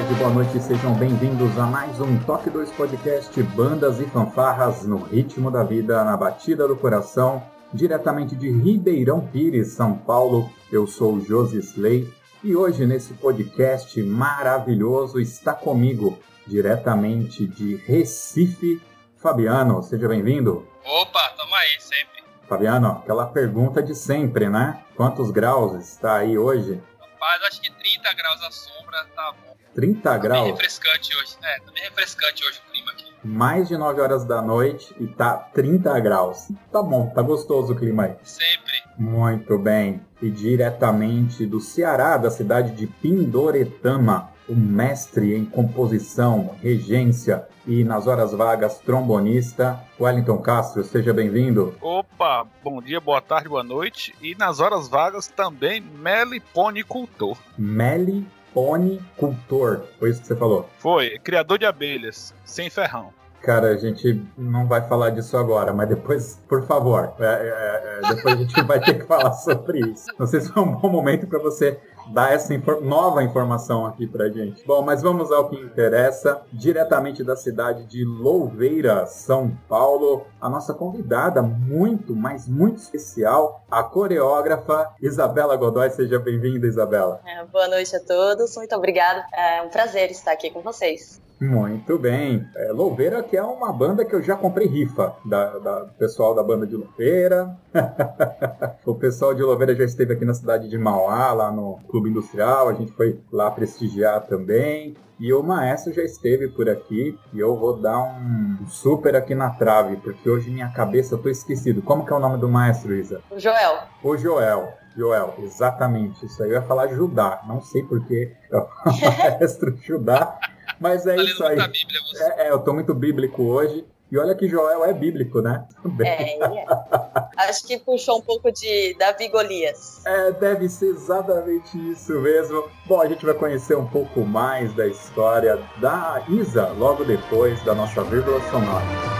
Tarde, boa noite, sejam bem-vindos a mais um Toque 2 Podcast Bandas e Fanfarras no ritmo da vida, na batida do coração, diretamente de Ribeirão Pires, São Paulo. Eu sou o Josi Slay e hoje nesse podcast maravilhoso está comigo, diretamente de Recife, Fabiano. Seja bem-vindo. Opa, tamo aí, sempre. Fabiano, aquela pergunta de sempre, né? Quantos graus está aí hoje? Rapaz, acho que 30 graus à sombra tá bom. 30 tá graus? Bem refrescante hoje. É, tá bem refrescante hoje o clima aqui. Mais de 9 horas da noite e tá 30 graus. Tá bom, tá gostoso o clima aí. Sempre. Muito bem. E diretamente do Ceará, da cidade de Pindoretama, o mestre em composição, regência e nas horas vagas trombonista, Wellington Castro, seja bem-vindo. Opa, bom dia, boa tarde, boa noite. E nas horas vagas também meliponicultor. Meliponicultor, foi isso que você falou? Foi, criador de abelhas, sem ferrão. Cara, a gente não vai falar disso agora, mas depois, por favor, é, é, é, depois a gente vai ter que falar sobre isso. Não sei se é um bom momento para você dar essa infor nova informação aqui pra gente. Bom, mas vamos ao que interessa. Diretamente da cidade de Louveira, São Paulo, a nossa convidada muito, mas muito especial, a coreógrafa Isabela Godoy. Seja bem-vinda, Isabela. É, boa noite a todos, muito obrigada. É um prazer estar aqui com vocês. Muito bem. É, Louveira, que é uma banda que eu já comprei rifa da, da pessoal da banda de Louveira. o pessoal de Louveira já esteve aqui na cidade de Mauá, lá no Clube Industrial. A gente foi lá prestigiar também. E o maestro já esteve por aqui e eu vou dar um super aqui na trave, porque hoje minha cabeça eu tô esquecido. Como que é o nome do maestro, Isa? O Joel. O Joel. Joel, exatamente. Isso aí eu ia falar Judá. Não sei porque é o maestro Judá. Mas é tá isso aí. Bíblia, é, é, eu tô muito bíblico hoje. E olha que Joel é bíblico, né? É, é. Acho que puxou um pouco de Davi Golias. É, deve ser exatamente isso mesmo. Bom, a gente vai conhecer um pouco mais da história da Isa logo depois da nossa vírgula sonora.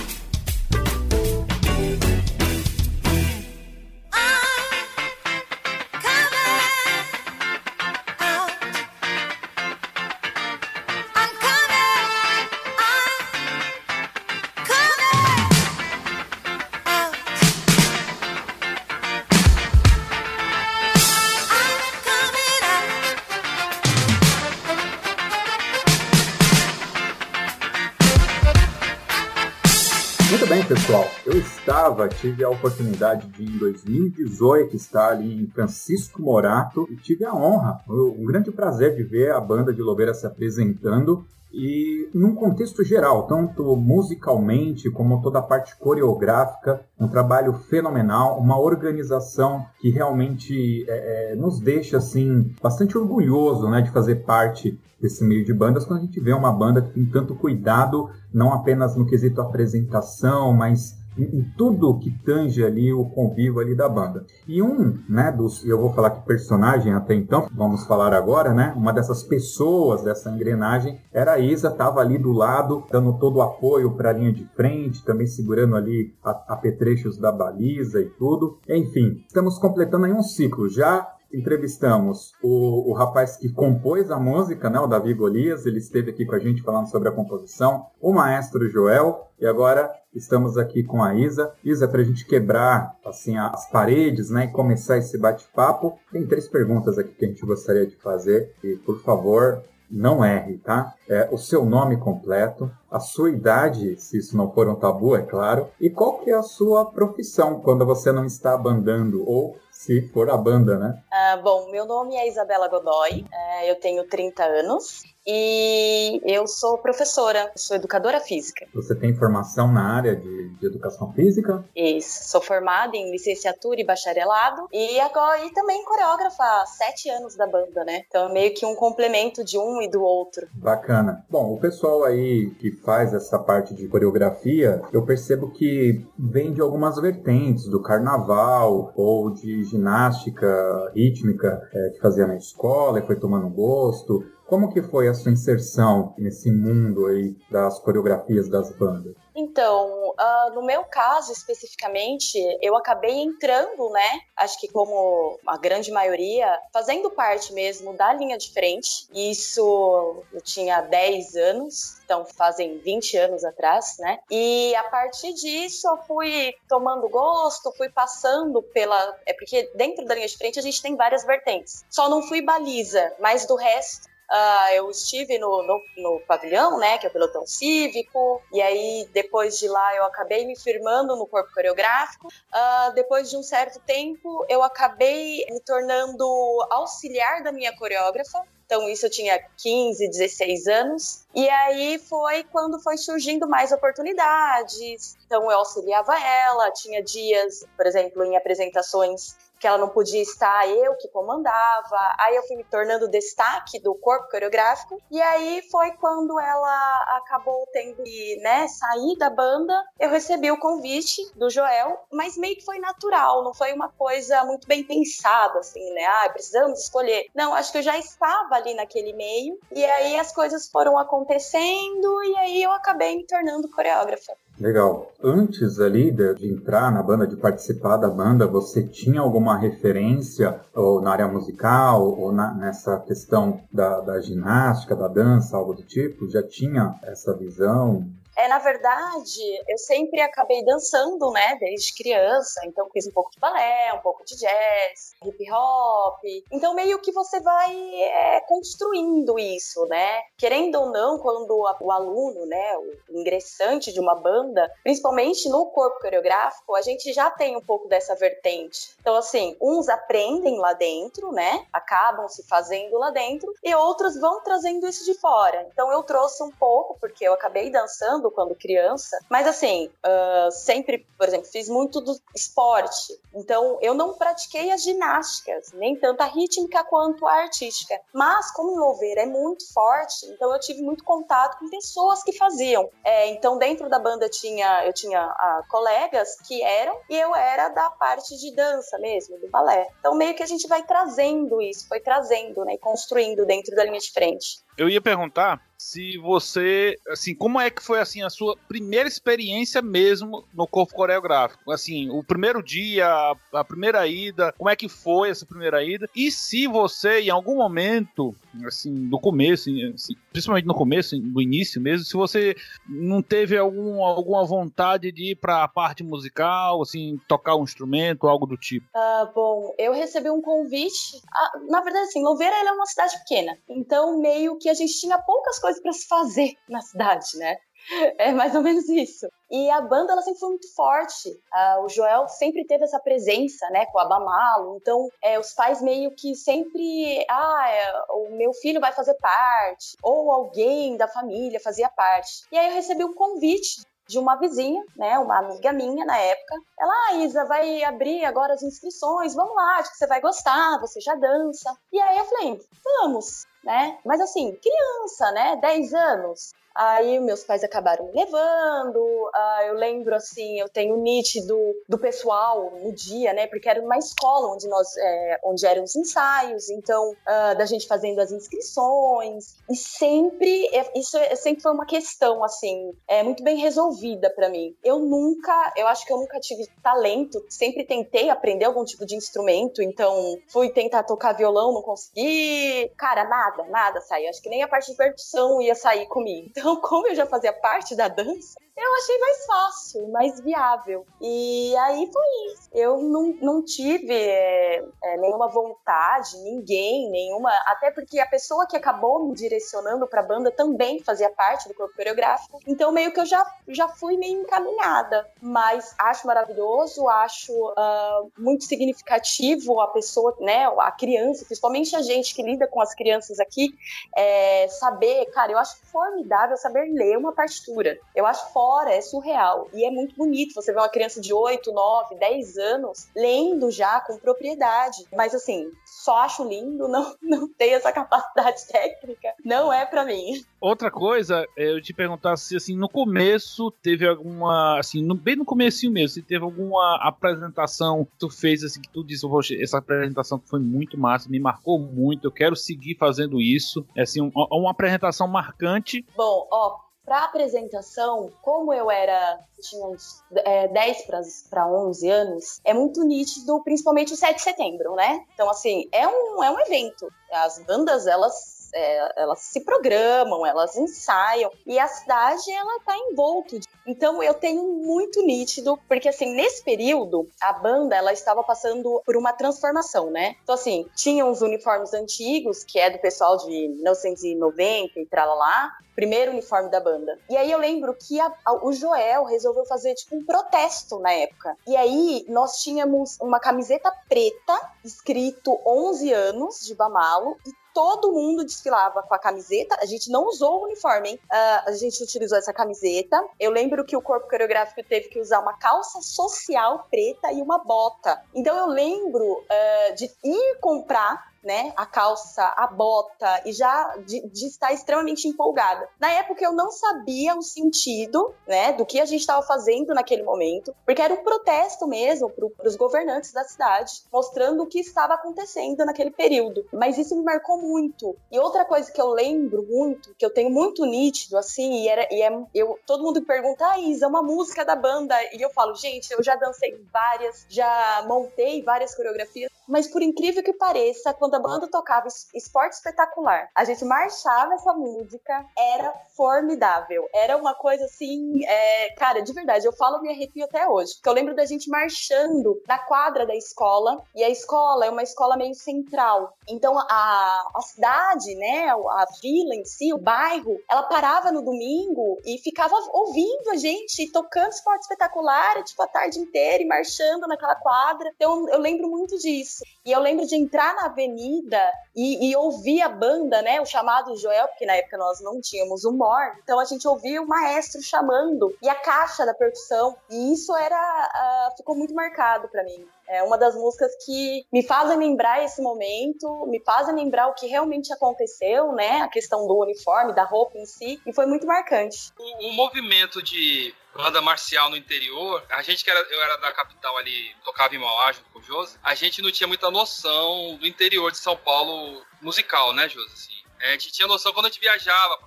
tive a oportunidade de, em 2018, estar ali em Francisco Morato e tive a honra, um grande prazer de ver a banda de Louveira se apresentando E num contexto geral, tanto musicalmente como toda a parte coreográfica, um trabalho fenomenal, uma organização que realmente é, é, nos deixa assim bastante orgulhoso né, de fazer parte desse meio de bandas. Quando a gente vê uma banda que tem tanto cuidado, não apenas no quesito apresentação, mas em, tudo que tange ali o convívio ali da banda. E um, né, dos, eu vou falar que personagem até então, vamos falar agora, né, uma dessas pessoas dessa engrenagem era a Isa, estava ali do lado, dando todo o apoio para a linha de frente, também segurando ali apetrechos da baliza e tudo. Enfim, estamos completando aí um ciclo. Já entrevistamos o, o rapaz que compôs a música, né, o Davi Golias, ele esteve aqui com a gente falando sobre a composição, o maestro Joel, e agora estamos aqui com a Isa. Isa, para a gente quebrar assim as paredes né, e começar esse bate-papo, tem três perguntas aqui que a gente gostaria de fazer, e por favor, não erre, tá? É, o seu nome completo, a sua idade, se isso não for um tabu, é claro, e qual que é a sua profissão quando você não está bandando ou se for a banda, né? Ah, bom, meu nome é Isabela Godoy, é, eu tenho 30 anos e eu sou professora, sou educadora física. Você tem formação na área de, de educação física? Isso, sou formada em licenciatura e bacharelado e agora e também coreógrafa há sete anos da banda, né? Então é meio que um complemento de um e do outro. Bacana. Bom, o pessoal aí que faz essa parte de coreografia, eu percebo que vem de algumas vertentes do carnaval ou de ginástica rítmica é, que fazia na escola e foi tomando gosto. Como que foi a sua inserção nesse mundo aí das coreografias das bandas? Então, uh, no meu caso especificamente, eu acabei entrando, né? Acho que como a grande maioria, fazendo parte mesmo da linha de frente. Isso eu tinha 10 anos, então fazem 20 anos atrás, né? E a partir disso eu fui tomando gosto, fui passando pela. É porque dentro da linha de frente a gente tem várias vertentes. Só não fui baliza, mas do resto Uh, eu estive no, no, no, pavilhão, né, que é o pelotão cívico, e aí depois de lá eu acabei me firmando no corpo coreográfico. Uh, depois de um certo tempo, eu acabei me tornando auxiliar da minha coreógrafa. Então, isso eu tinha 15, 16 anos. E aí foi quando foi surgindo mais oportunidades. Então, eu auxiliava ela. Tinha dias, por exemplo, em apresentações que ela não podia estar, eu que comandava. Aí eu fui me tornando destaque do corpo coreográfico. E aí foi quando ela acabou tendo que né, sair da banda. Eu recebi o convite do Joel, mas meio que foi natural, não foi uma coisa muito bem pensada, assim, né? Ah, precisamos escolher. Não, acho que eu já estava ali naquele meio. E aí as coisas foram acontecendo e aí eu acabei me tornando coreógrafa. Legal. Antes ali de, de, entrar na banda, de participar da banda, você tinha alguma referência ou na área musical ou na, nessa questão da, da ginástica, da dança, algo do tipo? Já tinha essa visão? É, na verdade, eu sempre acabei dançando, né, desde criança. Então, fiz um pouco de balé, um pouco de jazz, hip hop. Então, meio que você vai é, construindo isso, né? Querendo ou não, quando o aluno, né, o ingressante de uma banda, principalmente no corpo coreográfico, a gente já tem um pouco dessa vertente. Então, assim, uns aprendem lá dentro, né? Acabam se fazendo lá dentro, e outros vão trazendo isso de fora. Então, eu trouxe um pouco, porque eu acabei dançando quando criança, mas assim, uh, sempre, por exemplo, fiz muito do esporte. Então, eu não pratiquei as ginásticas, nem tanto a rítmica quanto a artística. Mas, como o Louver é muito forte, então eu tive muito contato com pessoas que faziam. É, então, dentro da banda tinha, eu tinha uh, colegas que eram, e eu era da parte de dança mesmo, do balé. Então, meio que a gente vai trazendo isso, foi trazendo, né, e construindo dentro da linha de frente. Eu ia perguntar se você, assim, como é que foi assim a sua primeira experiência mesmo no corpo coreográfico? Assim, o primeiro dia, a primeira ida, como é que foi essa primeira ida? E se você, em algum momento, assim, no começo, assim, principalmente no começo, no início mesmo, se você não teve algum, alguma vontade de ir para a parte musical, assim, tocar um instrumento, algo do tipo? Ah, bom, eu recebi um convite. Ah, na verdade, assim, Louveira é uma cidade pequena, então meio que a gente tinha poucas coisas para se fazer na cidade, né? É mais ou menos isso. E a banda ela sempre foi muito forte. Uh, o Joel sempre teve essa presença, né, com a Bamalo. Então, é, os pais meio que sempre, ah, é, o meu filho vai fazer parte, ou alguém da família fazia parte. E aí eu recebi um convite de uma vizinha, né, uma amiga minha na época. Ela, ah, Isa, vai abrir agora as inscrições, vamos lá, acho que você vai gostar, você já dança. E aí eu falei, vamos, né? Mas assim, criança, né, 10 anos. Aí meus pais acabaram me levando. Uh, eu lembro assim, eu tenho nítido do pessoal no dia, né? Porque era uma escola onde nós, é, onde eram os ensaios, então uh, da gente fazendo as inscrições e sempre é, isso é, sempre foi uma questão assim, é muito bem resolvida para mim. Eu nunca, eu acho que eu nunca tive talento. Sempre tentei aprender algum tipo de instrumento, então fui tentar tocar violão, não consegui. Cara, nada, nada saiu. Acho que nem a parte de percussão ia sair comigo. Então, como eu já fazia parte da dança, eu achei mais fácil, mais viável. E aí foi isso. Eu não, não tive é, é, nenhuma vontade, ninguém, nenhuma. Até porque a pessoa que acabou me direcionando pra banda também fazia parte do corpo coreográfico. Então, meio que eu já, já fui meio encaminhada. Mas acho maravilhoso, acho uh, muito significativo a pessoa, né, a criança, principalmente a gente que lida com as crianças aqui, é, saber, cara, eu acho formidável saber ler uma partitura. Eu acho fora, é surreal. E é muito bonito você ver uma criança de 8, 9, 10 anos lendo já com propriedade. Mas assim, só acho lindo, não, não tenho essa capacidade técnica. Não é para mim. Outra coisa, é eu te perguntar se assim, no começo teve alguma. Assim, no, bem no começo mesmo, se teve alguma apresentação que tu fez, assim, que tu disse, essa apresentação foi muito massa, me marcou muito, eu quero seguir fazendo isso. É assim, um, uma apresentação marcante. Bom, ó, para apresentação, como eu era, tinha uns é, 10 para 11 anos, é muito nítido, principalmente o 7 de setembro, né? Então, assim, é um, é um evento. As bandas, elas é, elas se programam, elas ensaiam e a cidade ela tá envolto. Então eu tenho muito nítido, porque assim, nesse período, a banda ela estava passando por uma transformação, né? Então assim, tinha uns uniformes antigos, que é do pessoal de 1990 e lá, primeiro uniforme da banda. E aí eu lembro que a, a, o Joel resolveu fazer tipo um protesto na época. E aí nós tínhamos uma camiseta preta escrito 11 anos de Bamalo e todo mundo desfilava com a camiseta. A gente não usou o uniforme, hein? Uh, a gente utilizou essa camiseta. Eu lembro que o corpo coreográfico teve que usar uma calça social preta e uma bota. Então eu lembro uh, de ir comprar né, a calça, a bota e já de, de, estar extremamente empolgada. Na época eu não sabia o sentido, né, do que a gente estava fazendo naquele momento, porque era um protesto mesmo para os governantes da cidade, mostrando o que estava acontecendo naquele período. Mas isso me marcou muito. E outra coisa que eu lembro muito, que eu tenho muito nítido, assim, e, era, e é, eu, todo mundo pergunta, ah, Isa, é uma música da banda, e eu falo, gente, eu já dancei várias, já montei várias coreografias, mas por incrível que pareça, quando a banda tocava Esporte Espetacular, a gente marchava essa música, era formidável. Era uma coisa assim, é, cara, de verdade, eu falo me arrepio até hoje. Porque eu lembro da gente marchando na quadra da escola, e a escola é uma escola meio central. Então a, a cidade, né, a vila em si, o bairro, ela parava no domingo e ficava ouvindo a gente tocando esporte espetacular, tipo, a tarde inteira e marchando naquela quadra. Então eu lembro muito disso. E eu lembro de entrar na avenida e, e, ouvir a banda, né? O chamado Joel, porque na época nós não tínhamos humor. Então a gente ouvia o maestro chamando e a caixa da percussão. E isso era. Uh, ficou muito marcado para mim. É uma das músicas que me fazem lembrar esse momento, me fazem lembrar o que realmente aconteceu, né? A questão do uniforme, da roupa em si, e foi muito marcante. O, o movimento de banda marcial no interior, a gente que era, eu era da capital ali, tocava em Mauá junto com o Josi, a gente não tinha muita noção do interior de São Paulo musical, né, Josi? Assim, a gente tinha noção quando a gente viajava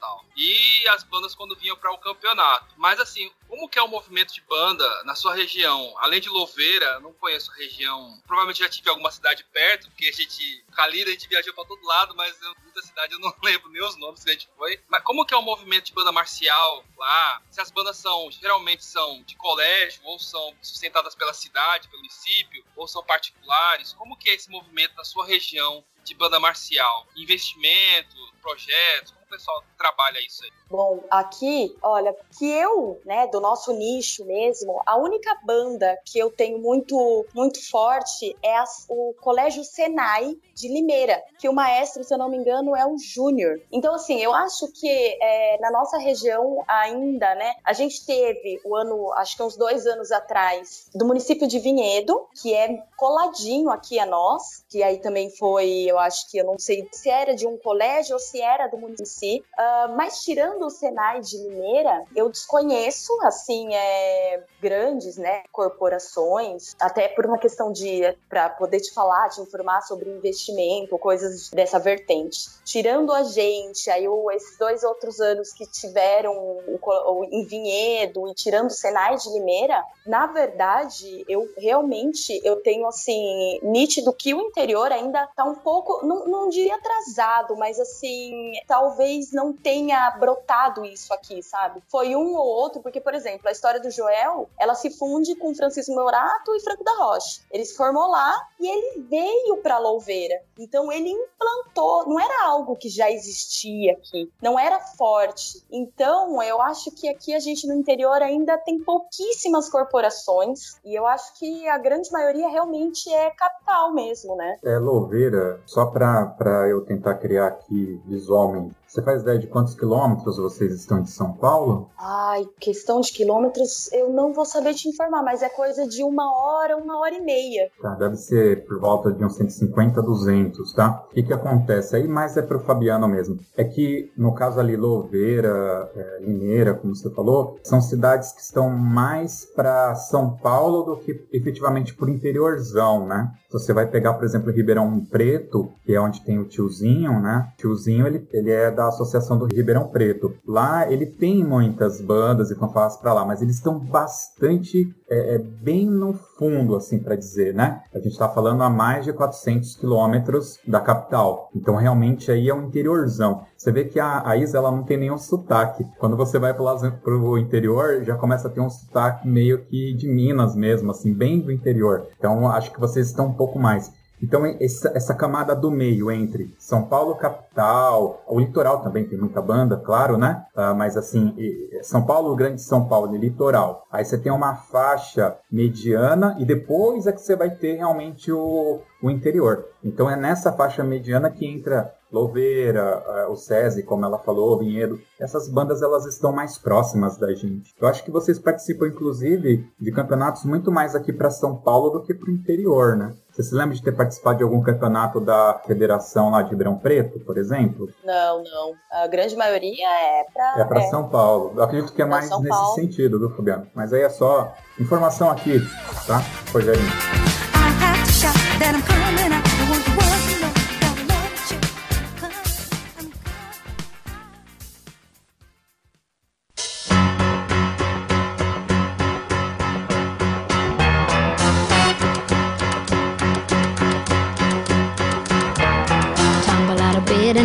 tal. E as bandas quando vinham para o campeonato. Mas assim, como que é o movimento de banda na sua região? Além de Louveira, não conheço a região. Provavelmente já tive alguma cidade perto, porque a gente, Calira, a gente viajou para todo lado, mas eu muita cidade, eu não lembro nem os nomes que a gente foi. Mas como que é o movimento de banda marcial lá? Se as bandas são, geralmente são de colégio, ou são sustentadas pela cidade, pelo município, ou são particulares? Como que é esse movimento na sua região de banda marcial? Investimento, projetos? Como o pessoal trabalha isso aí? Bom, aqui, olha, que eu, né, do nosso nicho mesmo, a única banda que eu tenho muito, muito forte é a, o Colégio Senai de Limeira, que o maestro, se eu não me engano, é o Júnior. Então, assim, eu acho que é, na nossa região ainda, né, a gente teve o ano, acho que uns dois anos atrás, do município de Vinhedo, que é coladinho aqui a nós, que aí também foi, eu acho que eu não sei se era de um colégio ou se era do município, uh, mas tirando o Senai de Limeira, eu desconheço, assim, é, grandes, né, corporações, até por uma questão de, para poder te falar, te informar sobre investimento, coisas dessa vertente. Tirando a gente, aí o, esses dois outros anos que tiveram o, o, em Vinhedo e tirando o Senai de Limeira, na verdade, eu realmente, eu tenho, assim, nítido que o interior ainda tá um pouco, não, não diria atrasado, mas assim, talvez não tenha brotado isso aqui, sabe? Foi um ou outro, porque, por exemplo, a história do Joel, ela se funde com Francisco Morato e Franco da Rocha. Ele se formou lá e ele veio pra Louveira. Então ele implantou, não era algo que já existia aqui, não era forte. Então eu acho que aqui a gente no interior ainda tem pouquíssimas corporações e eu acho que a grande maioria realmente é capital mesmo, né? É, Louveira, só para eu tentar criar aqui visualmente, você faz ideia de quantos quilômetros vocês estão de São Paulo? Ai, questão de quilômetros eu não vou saber te informar, mas é coisa de uma hora, uma hora e meia. Tá, deve ser por volta de uns 150, 200, tá? O que que acontece? Aí mais é pro Fabiano mesmo. É que, no caso ali, Louveira, é, Limeira, como você falou, são cidades que estão mais para São Paulo do que efetivamente por interiorzão, né? Se você vai pegar, por exemplo, Ribeirão Preto, que é onde tem o tiozinho, né? O tiozinho, ele, ele é da Associação do Ribeirão Preto. Lá, ele tem muitas bandas e fanfarras para lá, mas eles estão bastante, é, é, bem no fundo, assim, para dizer, né? A gente está falando a mais de 400 quilômetros da capital. Então, realmente, aí é um interiorzão. Você vê que a, a Isa, ela não tem nenhum sotaque. Quando você vai para o interior, já começa a ter um sotaque meio que de Minas mesmo, assim, bem do interior. Então, acho que vocês estão um pouco mais. Então, essa, essa, camada do meio entre São Paulo, capital, o litoral também tem muita banda, claro, né? Uh, mas assim, São Paulo, Grande São Paulo e litoral. Aí você tem uma faixa mediana e depois é que você vai ter realmente o, o interior. Então, é nessa faixa mediana que entra Louveira, o SESI, como ela falou, o Vinhedo, essas bandas elas estão mais próximas da gente. Eu acho que vocês participam, inclusive, de campeonatos muito mais aqui para São Paulo do que para o interior, né? Você se lembra de ter participado de algum campeonato da federação lá de Ribeirão Preto, por exemplo? Não, não. A grande maioria é para É para é. São Paulo. Eu acredito que é mais nesse Paulo. sentido, viu, Fabiano? Mas aí é só informação aqui, tá? Rogerinho.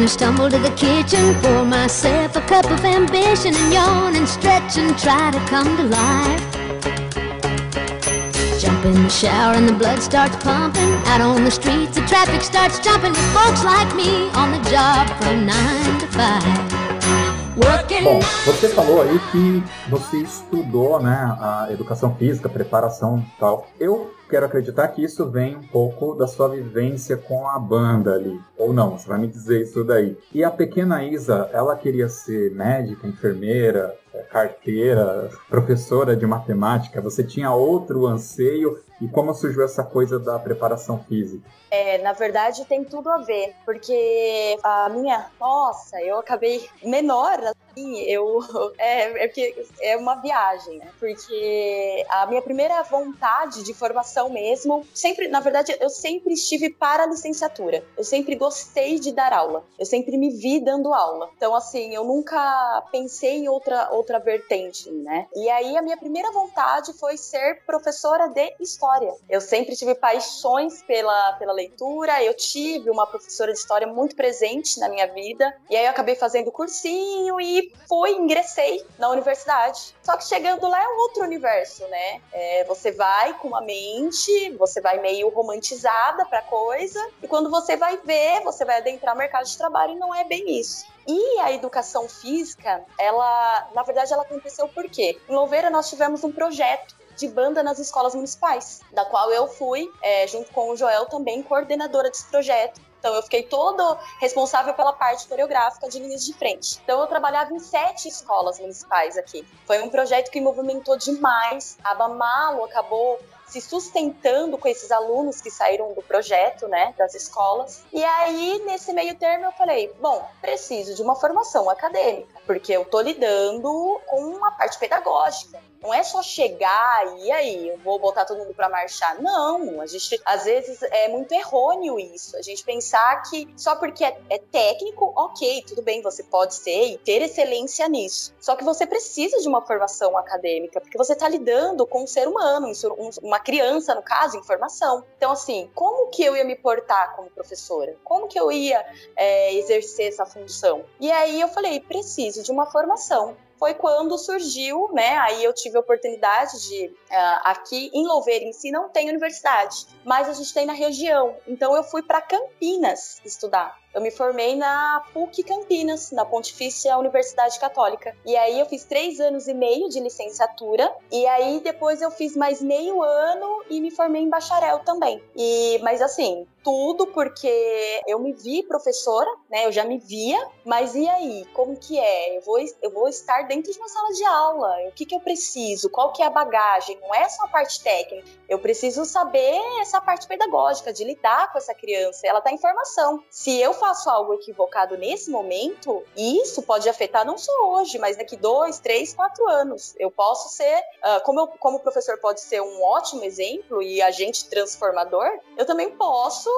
And stumble to the kitchen, pour myself a cup of ambition and yawn and stretch and try to come to life. Jump in the shower and the blood starts pumping. Out on the streets, the traffic starts jumping with folks like me on the job from 9 to 5. Bom, você falou aí que você estudou, né, a educação física, preparação e tal. Eu quero acreditar que isso vem um pouco da sua vivência com a banda ali. Ou não, você vai me dizer isso daí. E a pequena Isa, ela queria ser médica, enfermeira, é, carteira, professora de matemática. Você tinha outro anseio? E como surgiu essa coisa da preparação física? É, na verdade tem tudo a ver, porque a minha, nossa, eu acabei menor eu é, é, que é uma viagem, né? Porque a minha primeira vontade de formação mesmo, sempre, na verdade, eu sempre estive para a licenciatura. Eu sempre gostei de dar aula. Eu sempre me vi dando aula. Então, assim, eu nunca pensei em outra outra vertente, né? E aí a minha primeira vontade foi ser professora de história. Eu sempre tive paixões pela pela leitura. Eu tive uma professora de história muito presente na minha vida. E aí eu acabei fazendo cursinho e fui, ingressei na universidade. Só que chegando lá é outro universo, né? É, você vai com uma mente, você vai meio romantizada pra coisa, e quando você vai ver, você vai adentrar o mercado de trabalho e não é bem isso. E a educação física, ela, na verdade, ela aconteceu por quê? Em Louveira nós tivemos um projeto de banda nas escolas municipais, da qual eu fui, é, junto com o Joel, também coordenadora desse projeto. Então eu fiquei todo responsável pela parte coreográfica de linhas de frente. Então eu trabalhava em sete escolas municipais aqui. Foi um projeto que movimentou demais. A Bamalo acabou se sustentando com esses alunos que saíram do projeto, né, das escolas. E aí, nesse meio termo, eu falei: bom, preciso de uma formação acadêmica, porque eu tô lidando com uma parte pedagógica. Não é só chegar e aí, eu vou botar todo mundo para marchar. Não, a gente às vezes é muito errôneo isso. A gente pensar que só porque é, é técnico, ok, tudo bem, você pode ser e ter excelência nisso. Só que você precisa de uma formação acadêmica, porque você está lidando com um ser humano, uma criança, no caso, em formação. Então, assim, como que eu ia me portar como professora? Como que eu ia é, exercer essa função? E aí eu falei, preciso de uma formação foi quando surgiu, né? Aí eu tive a oportunidade de. Uh, aqui em Louveira em si não tem universidade, mas a gente tem na região. Então eu fui para Campinas estudar. Eu me formei na PUC Campinas, na Pontifícia Universidade Católica. E aí eu fiz três anos e meio de licenciatura. E aí depois eu fiz mais meio ano e me formei em bacharel também. E, mas assim, tudo porque eu me vi professora, né? Eu já me via, mas e aí? Como que é? Eu vou, eu vou estar dentro de uma sala de aula. O que, que eu preciso? Qual que é a bagagem? Não é só a parte técnica. Eu preciso saber essa parte pedagógica, de lidar com essa criança. Ela está em formação. Se eu faço algo equivocado nesse momento, isso pode afetar não só hoje, mas daqui dois, três, quatro anos. Eu posso ser, uh, como, eu, como o professor pode ser um ótimo exemplo e agente transformador, eu também posso,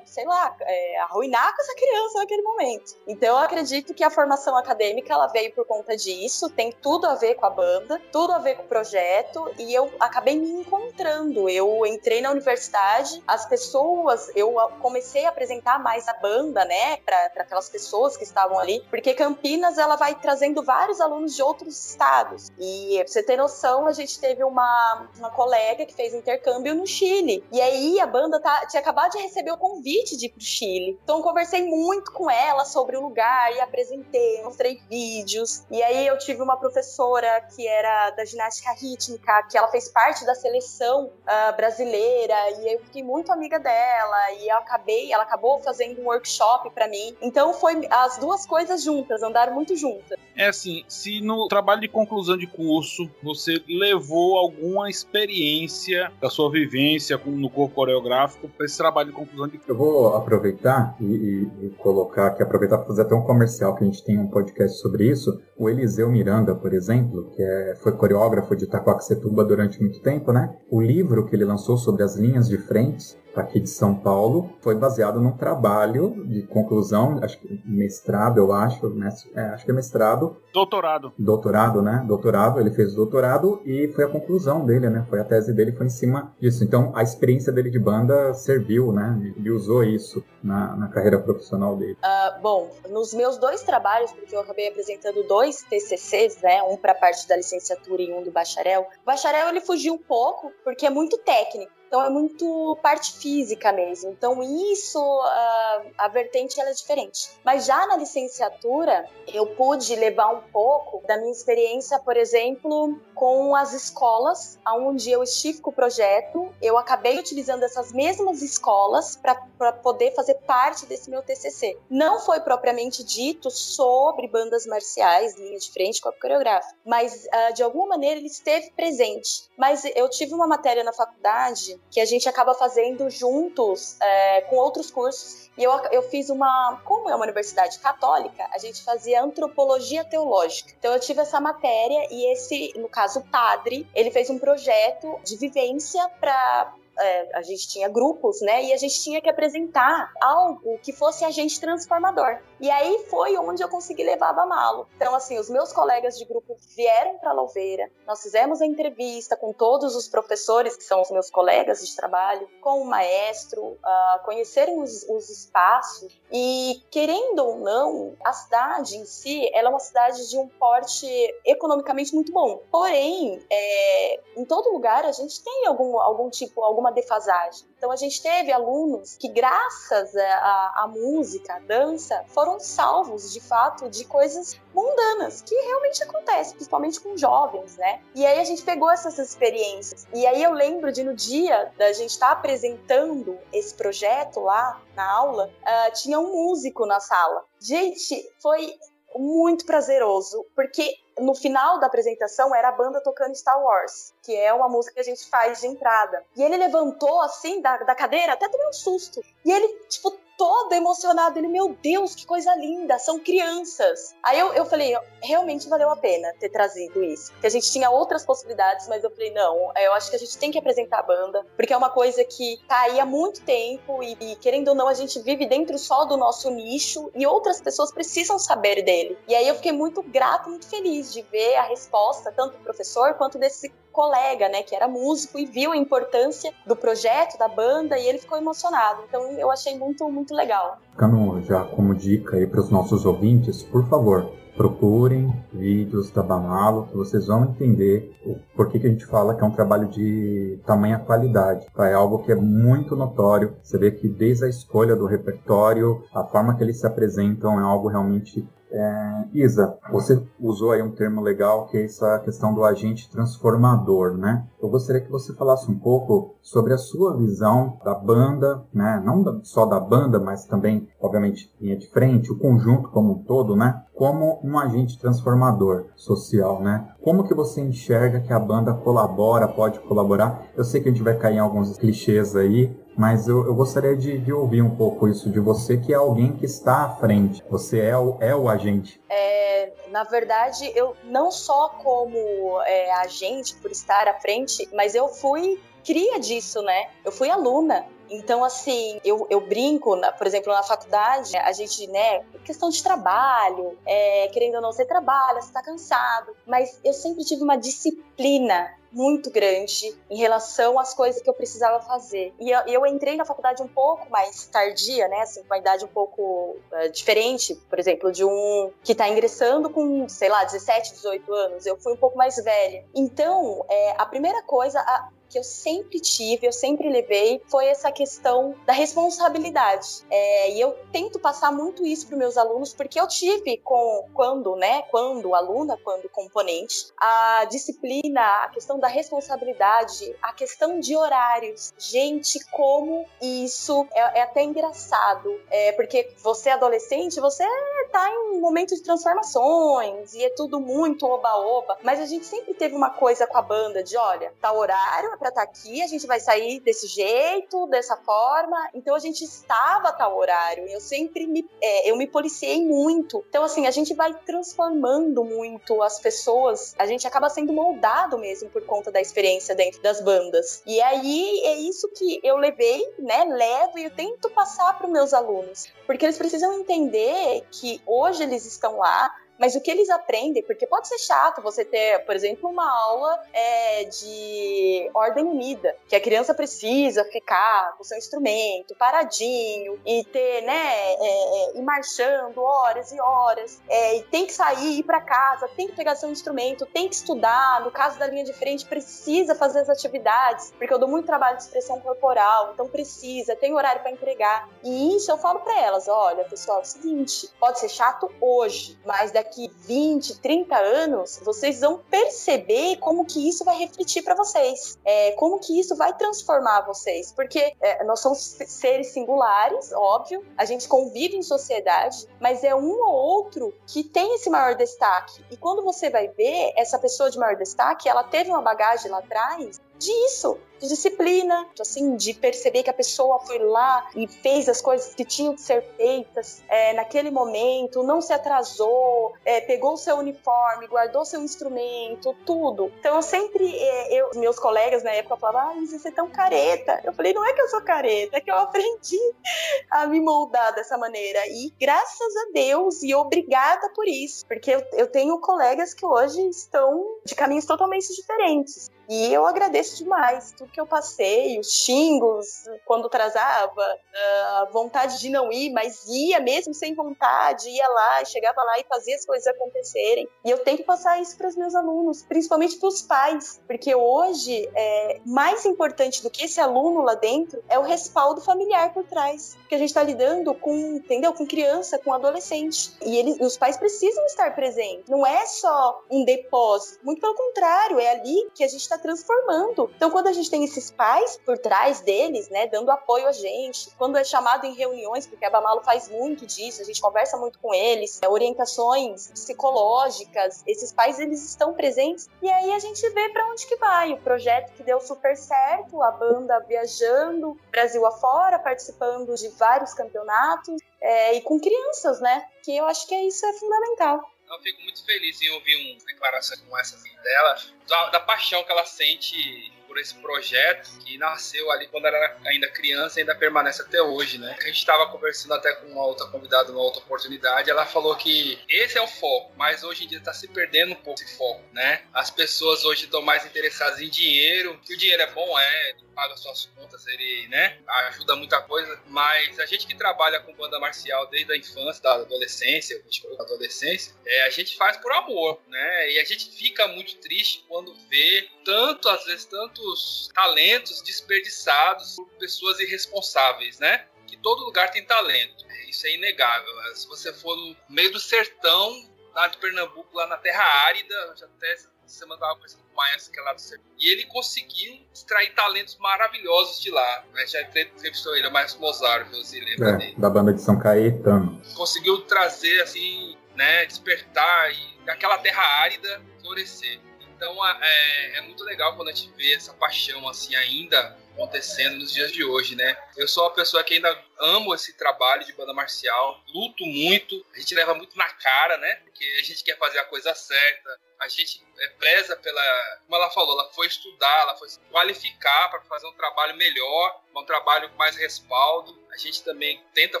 sei lá, é, arruinar com essa criança naquele momento. Então eu acredito que a formação acadêmica ela veio por conta disso, tem tudo a ver com a banda, tudo a ver com o projeto e eu acabei me encontrando. Eu entrei na universidade, as pessoas, eu comecei a apresentar mais a banda banda, né, para aquelas pessoas que estavam ali, porque Campinas ela vai trazendo vários alunos de outros estados. E pra você ter noção, a gente teve uma, uma colega que fez intercâmbio no Chile. E aí a banda tá, tinha acabado de receber o convite de ir pro Chile. Então conversei muito com ela sobre o lugar e apresentei, mostrei vídeos. E aí eu tive uma professora que era da ginástica rítmica, que ela fez parte da seleção uh, brasileira, e eu fiquei muito amiga dela. E eu acabei, ela acabou fazendo um workshop workshop para mim. Então foi as duas coisas juntas, andaram muito juntas. É assim, se no trabalho de conclusão de curso você levou alguma experiência da sua vivência no corpo coreográfico para esse trabalho conclusão de. Eu vou aproveitar e, e, e colocar aqui, aproveitar para fazer até um comercial que a gente tem um podcast sobre isso. O Eliseu Miranda, por exemplo, que é, foi coreógrafo de Itacoaxetuba durante muito tempo, né? O livro que ele lançou sobre as linhas de frente aqui de São Paulo, foi baseado num trabalho de conclusão, acho que mestrado, eu acho, né? é, acho que é mestrado. Doutorado. Doutorado, né? Doutorado, ele fez doutorado e foi a conclusão dele, né? Foi a tese dele, foi em cima disso. Então, a experiência dele de banda serviu, né? Ele usou isso na, na carreira profissional dele. Uh, bom, nos meus dois trabalhos, porque eu acabei apresentando dois TCCs, né? Um para a parte da licenciatura e um do bacharel. O bacharel, ele fugiu um pouco, porque é muito técnico. Então é muito parte física mesmo. Então isso, a, a vertente ela é diferente. Mas já na licenciatura, eu pude levar um pouco da minha experiência, por exemplo, com as escolas, onde eu estive com o projeto. Eu acabei utilizando essas mesmas escolas para poder fazer parte desse meu TCC. Não foi propriamente dito sobre bandas marciais, linha de frente, corpo coreográfico, mas uh, de alguma maneira ele esteve presente. Mas eu tive uma matéria na faculdade que a gente acaba fazendo juntos é, com outros cursos. E eu, eu fiz uma. Como é uma universidade católica, a gente fazia antropologia teológica. Então eu tive essa matéria e esse, no caso, o padre, ele fez um projeto de vivência para é, a gente tinha grupos, né? E a gente tinha que apresentar algo que fosse agente transformador. E aí foi onde eu consegui levar a Bamalo. Então, assim, os meus colegas de grupo vieram para Louveira, nós fizemos a entrevista com todos os professores, que são os meus colegas de trabalho, com o maestro, uh, conheceram os, os espaços e, querendo ou não, a cidade em si, ela é uma cidade de um porte economicamente muito bom. Porém, é, em todo lugar a gente tem algum, algum tipo, alguma uma defasagem. Então a gente teve alunos que, graças à música, à dança, foram salvos de fato de coisas mundanas que realmente acontecem, principalmente com jovens, né? E aí a gente pegou essas experiências. E aí eu lembro de no dia da gente estar tá apresentando esse projeto lá na aula, uh, tinha um músico na sala. Gente, foi muito prazeroso, porque no final da apresentação era a banda tocando Star Wars, que é uma música que a gente faz de entrada. E ele levantou assim da, da cadeira, até tomei um susto. E ele, tipo, todo emocionado. Ele, meu Deus, que coisa linda, são crianças. Aí eu, eu falei, realmente valeu a pena ter trazido isso. Que a gente tinha outras possibilidades, mas eu falei, não, eu acho que a gente tem que apresentar a banda, porque é uma coisa que tá aí há muito tempo e, e querendo ou não, a gente vive dentro só do nosso nicho e outras pessoas precisam saber dele. E aí eu fiquei muito grato, muito feliz de ver a resposta, tanto do professor quanto desse colega, né, que era músico e viu a importância do projeto, da banda, e ele ficou emocionado. Então eu achei muito, muito legal. Ficando já como dica aí para os nossos ouvintes, por favor, procurem vídeos da Bamalo, que vocês vão entender o porquê que a gente fala que é um trabalho de tamanha qualidade. É algo que é muito notório. Você vê que desde a escolha do repertório, a forma que eles se apresentam é algo realmente é, Isa, você usou aí um termo legal que é essa questão do agente transformador, né? Eu gostaria que você falasse um pouco sobre a sua visão da banda, né? Não só da banda, mas também, obviamente, linha de frente, o conjunto como um todo, né? Como um agente transformador social, né? Como que você enxerga que a banda colabora, pode colaborar? Eu sei que a gente vai cair em alguns clichês aí, mas eu, eu gostaria de, de, ouvir um pouco isso de você, que é alguém que está à frente. Você é o, é o agente. É, na verdade, eu não só como é, agente por estar à frente, mas eu fui cria disso, né? Eu fui aluna. Então, assim, eu, eu brinco, na, por exemplo, na faculdade, a gente, né, questão de trabalho, é, querendo ou não, você trabalha, você tá cansado, mas eu sempre tive uma disciplina muito grande em relação às coisas que eu precisava fazer. E eu, eu entrei na faculdade um pouco mais tardia, né? Assim, com uma idade um pouco uh, diferente, por exemplo, de um que está ingressando com, sei lá, 17, 18 anos. Eu fui um pouco mais velha. Então, é, a primeira coisa, a, que eu sempre tive, eu sempre levei, foi essa questão da responsabilidade. É, e eu tento passar muito isso para meus alunos, porque eu tive com quando, né, quando aluna, quando componente, a disciplina, a questão da responsabilidade, a questão de horários. Gente, como isso é, é até engraçado, é, porque você é adolescente, você tá em um momento de transformações e é tudo muito oba-oba, mas a gente sempre teve uma coisa com a banda de, olha, tá horário, para estar tá aqui, a gente vai sair desse jeito, dessa forma. Então a gente estava tal horário. Eu sempre me, é, eu me policiei muito. Então assim, a gente vai transformando muito as pessoas. A gente acaba sendo moldado mesmo por conta da experiência dentro das bandas. E aí é isso que eu levei, né? Levo e eu tento passar para os meus alunos, porque eles precisam entender que hoje eles estão lá mas o que eles aprendem, porque pode ser chato você ter, por exemplo, uma aula é, de ordem unida, que a criança precisa ficar com seu instrumento paradinho e ter, né, é, ir marchando horas e horas, é, e tem que sair, ir para casa, tem que pegar seu instrumento, tem que estudar. No caso da linha de frente, precisa fazer as atividades, porque eu dou muito trabalho de expressão corporal, então precisa, tem horário para entregar. E isso eu falo para elas: olha, pessoal, é o seguinte, pode ser chato hoje, mas daqui daqui 20, 30 anos, vocês vão perceber como que isso vai refletir para vocês, é, como que isso vai transformar vocês, porque é, nós somos seres singulares, óbvio, a gente convive em sociedade, mas é um ou outro que tem esse maior destaque. E quando você vai ver essa pessoa de maior destaque, ela teve uma bagagem lá atrás disso. De disciplina, assim, de perceber que a pessoa foi lá e fez as coisas que tinham que ser feitas é, naquele momento, não se atrasou, é, pegou o seu uniforme, guardou seu instrumento, tudo. Então eu sempre, é, eu, meus colegas na época falavam, ah, você é tão careta. Eu falei, não é que eu sou careta, é que eu aprendi a me moldar dessa maneira. E graças a Deus e obrigada por isso, porque eu, eu tenho colegas que hoje estão de caminhos totalmente diferentes. E eu agradeço demais tudo que eu passei, os xingos quando atrasava, a vontade de não ir, mas ia mesmo sem vontade, ia lá, chegava lá e fazia as coisas acontecerem. E eu tento passar isso para os meus alunos, principalmente para os pais, porque hoje é mais importante do que esse aluno lá dentro é o respaldo familiar por trás, porque a gente está lidando com, entendeu, com criança, com adolescente, e eles, os pais precisam estar presentes. Não é só um depósito, muito pelo contrário, é ali que a gente está transformando. Então, quando a gente tem esses pais por trás deles, né, dando apoio a gente, quando é chamado em reuniões, porque a Bamalo faz muito disso, a gente conversa muito com eles, é, orientações psicológicas, esses pais eles estão presentes e aí a gente vê para onde que vai. O projeto que deu super certo, a banda viajando Brasil afora, participando de vários campeonatos é, e com crianças, né? Que eu acho que isso é fundamental. Eu fico muito feliz em ouvir uma declaração como essa assim, dela, da, da, paixão que ela sente por esse projeto, que nasceu ali quando era ainda criança e ainda permanece até hoje, né? A gente estava conversando até com uma outra convidada numa outra oportunidade, ela falou que esse é o foco, mas hoje em dia está se perdendo um pouco esse foco, né? As pessoas hoje estão mais interessadas em dinheiro, que o dinheiro é bom, é, paga suas contas, ele, né, ajuda muita coisa, mas a gente que trabalha com banda marcial desde a infância, da adolescência, da adolescência, é, a gente faz por amor, né, e a gente fica muito triste quando vê tanto, às vezes, tantos talentos desperdiçados por pessoas irresponsáveis, né, que todo lugar tem talento, isso é inegável, se você for no meio do sertão, lá de Pernambuco, lá na terra árida, já até semana estava conversando com o maestro que é lá do Sertão. E ele conseguiu extrair talentos maravilhosos de lá. Né? Já entrevistou ele, o maestro Mozart, você lembra é, dele? Da banda de São Caetano. Conseguiu trazer, assim, né, despertar e aquela terra árida florescer. Então é, é, muito legal quando a gente vê essa paixão assim ainda acontecendo nos dias de hoje, né? Eu sou uma pessoa que ainda amo esse trabalho de banda marcial, luto muito, a gente leva muito na cara, né? Porque a gente quer fazer a coisa certa, a gente é, preza pela. Como ela falou, ela foi estudar, ela foi se qualificar para fazer um trabalho melhor, um trabalho com mais respaldo. A gente também tenta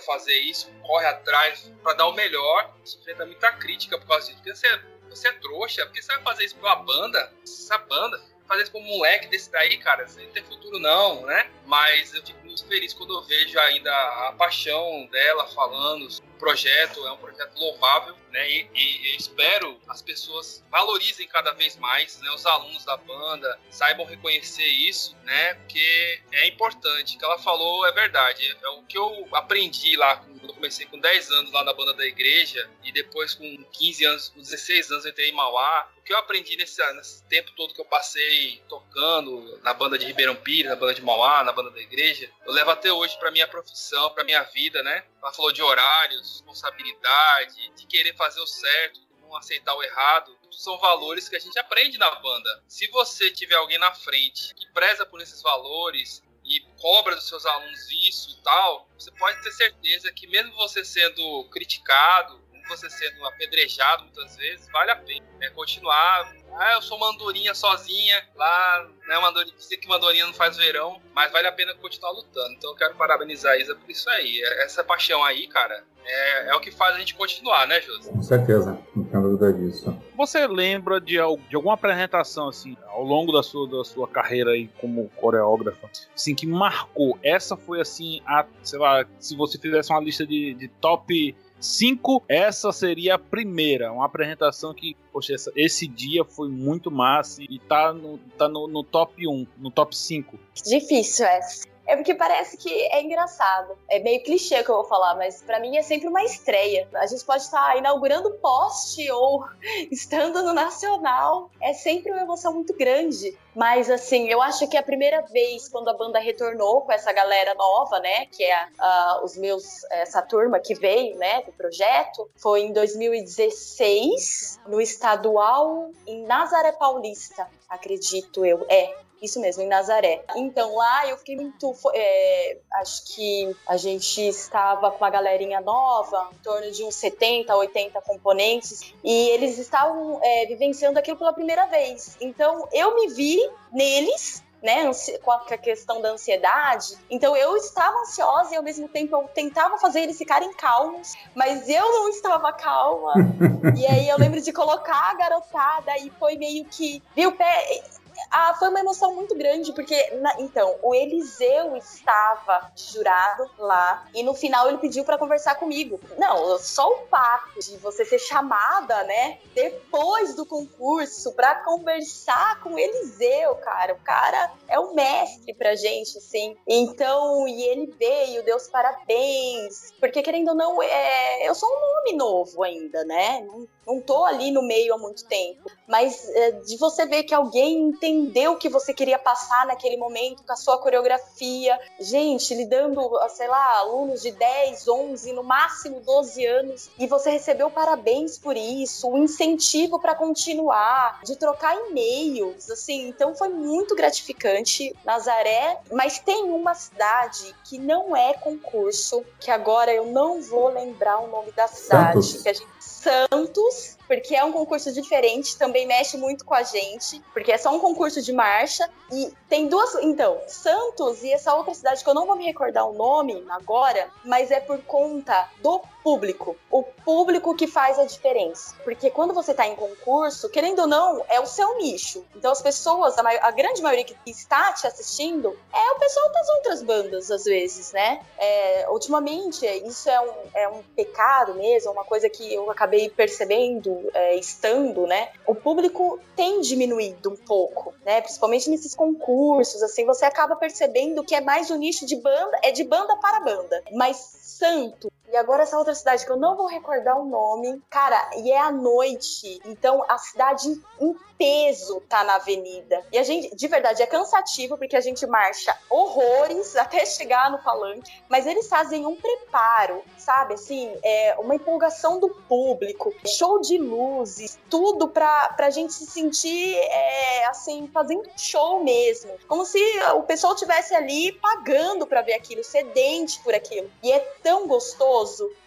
fazer isso, corre atrás para dar o melhor. Gente enfrenta muita crítica por causa disso. Porque você, você é trouxa, porque você vai fazer isso pra uma banda, essa banda, fazer isso com um moleque desse daí, cara, você não tem futuro não, né? Mas eu fico muito feliz quando eu vejo ainda a paixão dela falando projeto, é um projeto louvável, né? E, e, espero as pessoas valorizem cada vez mais, né? Os alunos da banda saibam reconhecer isso, né? Porque é importante. O que ela falou é verdade. É o que eu aprendi lá quando eu comecei com 10 anos lá na banda da igreja e depois com 15 anos, com 16 anos eu entrei em Mauá. O que eu aprendi nesse, nesse tempo todo que eu passei tocando na banda de Ribeirão Pires, na banda de Mauá, na banda da igreja, eu levo até hoje para minha profissão, para minha vida, né? Ela falou de horários, responsabilidade, de querer fazer o certo, não aceitar o errado, são valores que a gente aprende na banda. Se você tiver alguém na frente que preza por esses valores e cobra dos seus alunos isso e tal, você pode ter certeza que mesmo você sendo criticado, você sendo apedrejado muitas vezes, vale a pena é, continuar. Ah, eu sou mandorinha sozinha, lá, né, mandorinha, sei que mandorinha não faz verão, mas vale a pena continuar lutando. Então eu quero parabenizar a Isa por isso aí. Essa paixão aí, cara, é, é o que faz a gente continuar, né, José? Com certeza, não tenho dúvida disso. Você lembra de, de alguma apresentação, assim, ao longo da sua, da sua carreira aí como coreógrafa, assim, que marcou? Essa foi, assim, a, sei lá, se você fizesse uma lista de, de top 5, essa seria a primeira. Uma apresentação que, poxa, essa, esse dia foi muito massa e tá no, tá no, no top 1, no top 5. Difícil essa. É porque parece que é engraçado. É meio clichê que eu vou falar, mas para mim é sempre uma estreia. A gente pode estar inaugurando poste ou estando no Nacional. É sempre uma emoção muito grande. Mas, assim, eu acho que a primeira vez quando a banda retornou com essa galera nova, né, que é uh, os meus, essa turma que veio, né, do projeto, foi em 2016, no estadual em Nazaré Paulista, acredito eu. É, Isso mesmo, em Nazaré. Então lá eu fiquei muito. É, acho que a gente estava com uma galerinha nova, em torno de uns 70, 80 componentes, e eles estavam é, vivenciando aquilo pela primeira vez. Então eu me vi neles né, com a questão da ansiedade. Então eu estava ansiosa e ao mesmo tempo eu tentava fazer eles ficarem calmos, mas eu não estava calma. e aí eu lembro de colocar a garotada e foi meio que, viu, pé, ah, foi uma emoção muito grande, porque, na, então, o Eliseu estava jurado lá e no final ele pediu para conversar comigo. Não, só o fato de você ser chamada, né, depois do concurso para conversar com o Eliseu, cara. O cara é o mestre pra gente, assim. Então, e ele veio, deu os parabéns, porque querendo ou não, é, eu sou um nome novo ainda, né? Não, não tô ali no meio há muito tempo. Mas é, de você ver que alguém entendeu o que você queria passar naquele momento com a sua coreografia. Gente, lidando, sei lá, alunos de 10, 11, no máximo 12 anos, e você recebeu parabéns por isso, o um incentivo para continuar, de trocar e-mails, assim. Então foi muito gratificante. Nazaré, mas tem uma cidade que não é concurso, que agora eu não vou lembrar o nome da cidade, Santos. que a gente Santos, porque é um concurso diferente, também mexe muito com a gente, porque é só um concurso de marcha. E tem duas. Então, Santos e essa outra cidade que eu não vou me recordar o nome agora, mas é por conta do público. O público que faz a diferença. Porque quando você está em concurso, querendo ou não, é o seu nicho. Então as pessoas, a, a grande maioria que está te assistindo, é o pessoal das outras bandas, às vezes, né? É, ultimamente, isso é um, é um pecado mesmo, uma coisa que eu acabei percebendo, é, estando, né? O público tem diminuído um pouco, né? Principalmente nesses concursos, assim, você acaba percebendo que é mais o nicho de banda, é de banda para banda. Mas Santo, e agora essa outra cidade que eu não vou recordar o nome. Cara, e é à noite. Então a cidade em peso tá na avenida. E a gente, de verdade, é cansativo porque a gente marcha horrores até chegar no palanque. Mas eles fazem um preparo, sabe? Assim, é uma empolgação do público, show de luzes, tudo pra, pra gente se sentir, é, assim, fazendo show mesmo. Como se o pessoal tivesse ali pagando para ver aquilo, sedente por aquilo. E é tão gostoso.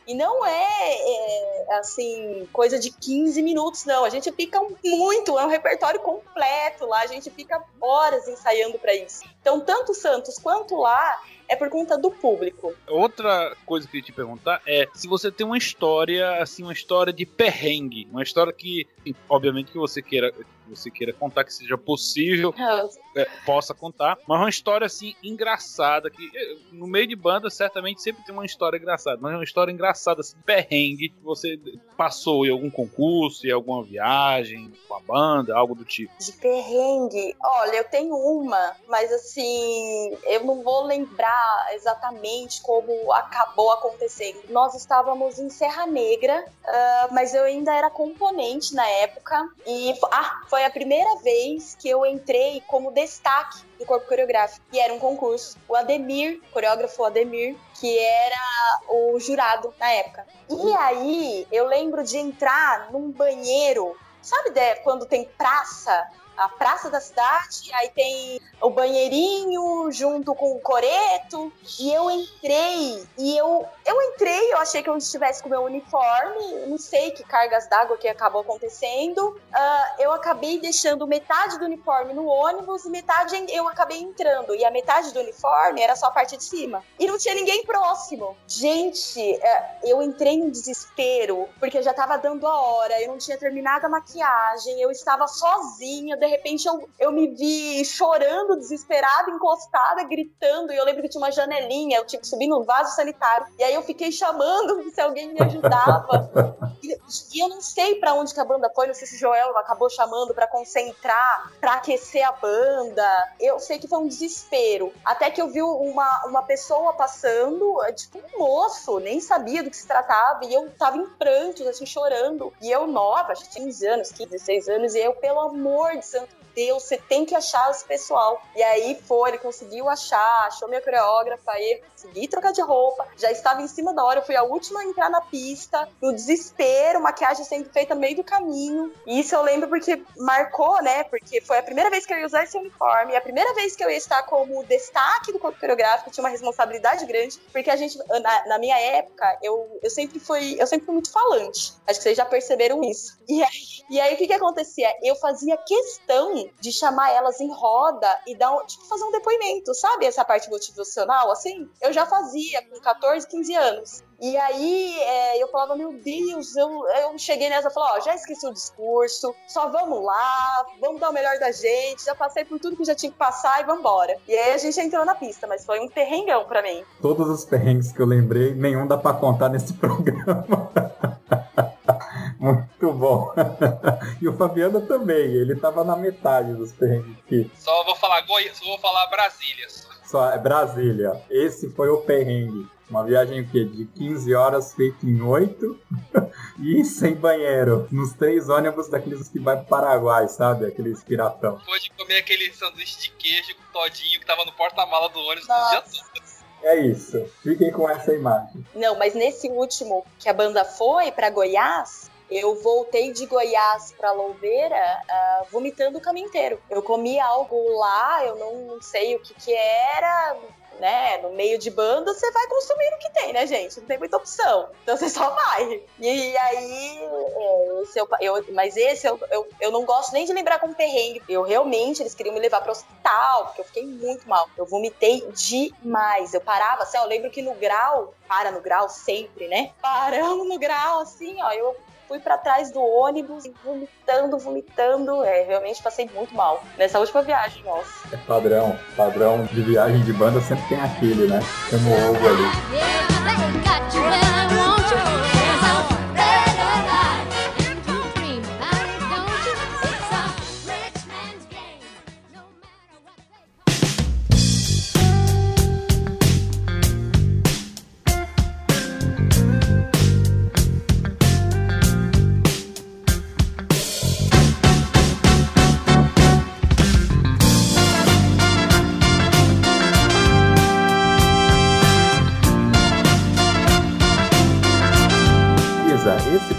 E não é, é, assim, coisa de 15 minutos, não. A gente fica muito, é um repertório completo lá, a gente fica horas ensaiando para isso. Então, tanto Santos quanto lá é por conta do público. Outra coisa que eu te perguntar é se você tem uma história, assim, uma história de perrengue, uma história que, obviamente, que você queira você queira contar, que seja possível, é, possa contar. Mas uma história assim engraçada, que é, no meio de banda certamente sempre tem uma história engraçada, mas é uma história engraçada, assim, perrengue, que você passou em algum concurso, em alguma viagem com a banda, algo do tipo. De perrengue, olha, eu tenho uma, mas assim, eu não vou lembrar exatamente como acabou acontecendo. Nós estávamos em Serra Negra, uh, mas eu ainda era componente na época, e ah, foi a primeira vez que eu entrei como destaque do corpo coreográfico, e era um concurso. O Ademir, coreógrafo Ademir, que era o jurado na época. E aí eu lembro de entrar num banheiro, sabe quando tem praça a praça da cidade, aí tem o banheirinho junto com o coreto, e eu entrei, e eu, eu entrei, eu achei que eu estivesse com meu uniforme, não sei que cargas d'água que acabou acontecendo, uh, eu acabei deixando metade do uniforme no ônibus e metade eu acabei entrando, e a metade do uniforme era só a parte de cima, e não tinha ninguém próximo. Gente, uh, eu entrei em desespero, porque já tava dando a hora, eu não tinha terminado a maquiagem, eu estava sozinha, de repente eu, eu me vi chorando, desesperada, encostada, gritando. E eu lembro que tinha uma janelinha, eu tinha que subir vaso sanitário. E aí eu fiquei chamando se alguém me ajudava. e, e, eu não sei para onde que a banda foi, não sei se Joel acabou chamando para concentrar, para aquecer a banda. Eu sei que foi um desespero. Até que eu vi uma, uma pessoa passando, tipo um moço, nem sabia do que se tratava. E eu tava em prantos, assim, chorando. E eu nova, acho que tinha 15 anos, 15, 16 anos. E eu, pelo amor de Deus, você tem que achar esse pessoal. E aí foi, ele conseguiu achar, achou minha coreógrafa, aí consegui trocar de roupa, já estava em cima da hora, eu fui a última a entrar na pista, no desespero, maquiagem sendo feita no meio do caminho. E isso eu lembro porque marcou, né? Porque foi a primeira vez que eu ia usar esse uniforme, a primeira vez que eu ia estar como destaque do corpo coreográfico, tinha uma responsabilidade grande, porque a gente, na, na minha época, eu, eu sempre fui, eu sempre fui muito falante. Acho que vocês já perceberam isso. E aí, e aí o que que acontecia? Eu fazia questão de chamar elas em roda e dar tipo, fazer um depoimento, sabe? Essa parte motivacional, assim. Eu já fazia com 14, 15 anos. E aí é, eu falava, meu Deus, eu, eu cheguei nessa e falei, ó, já esqueci o discurso, só vamos lá, vamos dar o melhor da gente, já passei por tudo que já tinha que passar e vambora. E aí a gente entrou na pista, mas foi um perrengão pra mim. Todos os perrengues que eu lembrei, nenhum dá pra contar nesse programa. Muito bom. e o Fabiano também, ele tava na metade dos perrengues aqui. Só vou falar Goi... só vou falar Brasília. Só. Só é Brasília. Esse foi o perrengue. Uma viagem o quê? de 15 horas feita em 8 e sem banheiro. Nos três ônibus daqueles que vai pro Paraguai, sabe? Aqueles piratão. Depois de comer aquele sanduíche de queijo com todinho que tava no porta-mala do ônibus no dia todo. É isso. Fiquem com essa imagem. Não, mas nesse último que a banda foi pra Goiás, eu voltei de Goiás para Louveira uh, vomitando o caminho inteiro. Eu comi algo lá, eu não, não sei o que que era, né? No meio de banda, você vai consumindo o que tem, né, gente? Não tem muita opção. Então você só vai. E aí, é, esse eu, eu, mas esse eu, eu, eu não gosto nem de lembrar como perrengue. Eu realmente, eles queriam me levar para o hospital, porque eu fiquei muito mal. Eu vomitei demais. Eu parava assim, ó, eu lembro que no grau, para no grau sempre, né? Paramos no grau, assim, ó, eu fui para trás do ônibus, vomitando, vomitando. É, realmente passei muito mal nessa última viagem, nossa. É padrão, padrão de viagem de banda sempre tem aquele, né? Como ovo ali. Isa,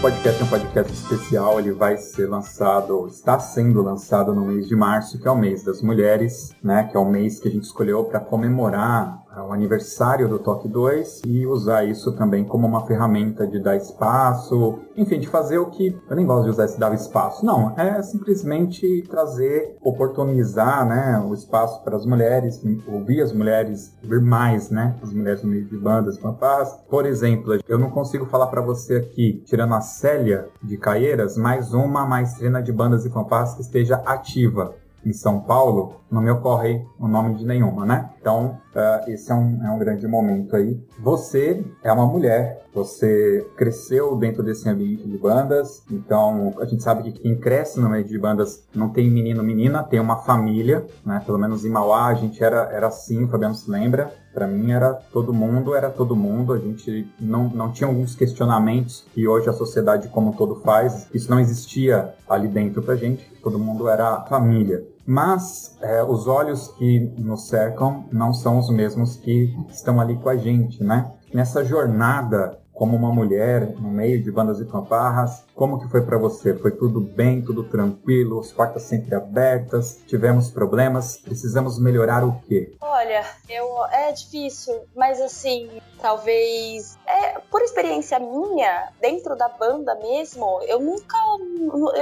podcast é um podcast especial, ele vai ser lançado, está sendo lançado no mês de março, que é o mês das mulheres, né? Que é o mês que a gente escolheu para comemorar o aniversário do Toque 2 e usar isso também como uma ferramenta de dar espaço, enfim, de fazer o que. Eu nem gosto de usar esse dar espaço, não, é simplesmente trazer, oportunizar né, o espaço para as mulheres, ouvir as mulheres, ouvir mais, né? As mulheres no meio de bandas, fanfarras. Por exemplo, eu não consigo falar para você aqui, tirando a Célia de Caieiras, mais uma maestrina de bandas e fanfarras que esteja ativa em São Paulo, não me ocorre o nome de nenhuma, né? Então, uh, esse é um, é um grande momento aí. Você é uma mulher, você cresceu dentro desse ambiente de bandas, então a gente sabe que quem cresce no meio de bandas não tem menino menina, tem uma família, né? Pelo menos em Mauá a gente era, era assim, o Fabiano se lembra. Para mim era todo mundo, era todo mundo. A gente não, não tinha alguns questionamentos que hoje a sociedade como um todo faz. Isso não existia ali dentro pra gente. Todo mundo era família. Mas é, os olhos que nos cercam não são os mesmos que estão ali com a gente, né? Nessa jornada como uma mulher no meio de bandas e fanfarras, como que foi para você? Foi tudo bem, tudo tranquilo, as portas sempre abertas, tivemos problemas, precisamos melhorar o quê? Olha, eu é difícil, mas assim, talvez é, por experiência minha, dentro da banda mesmo, eu nunca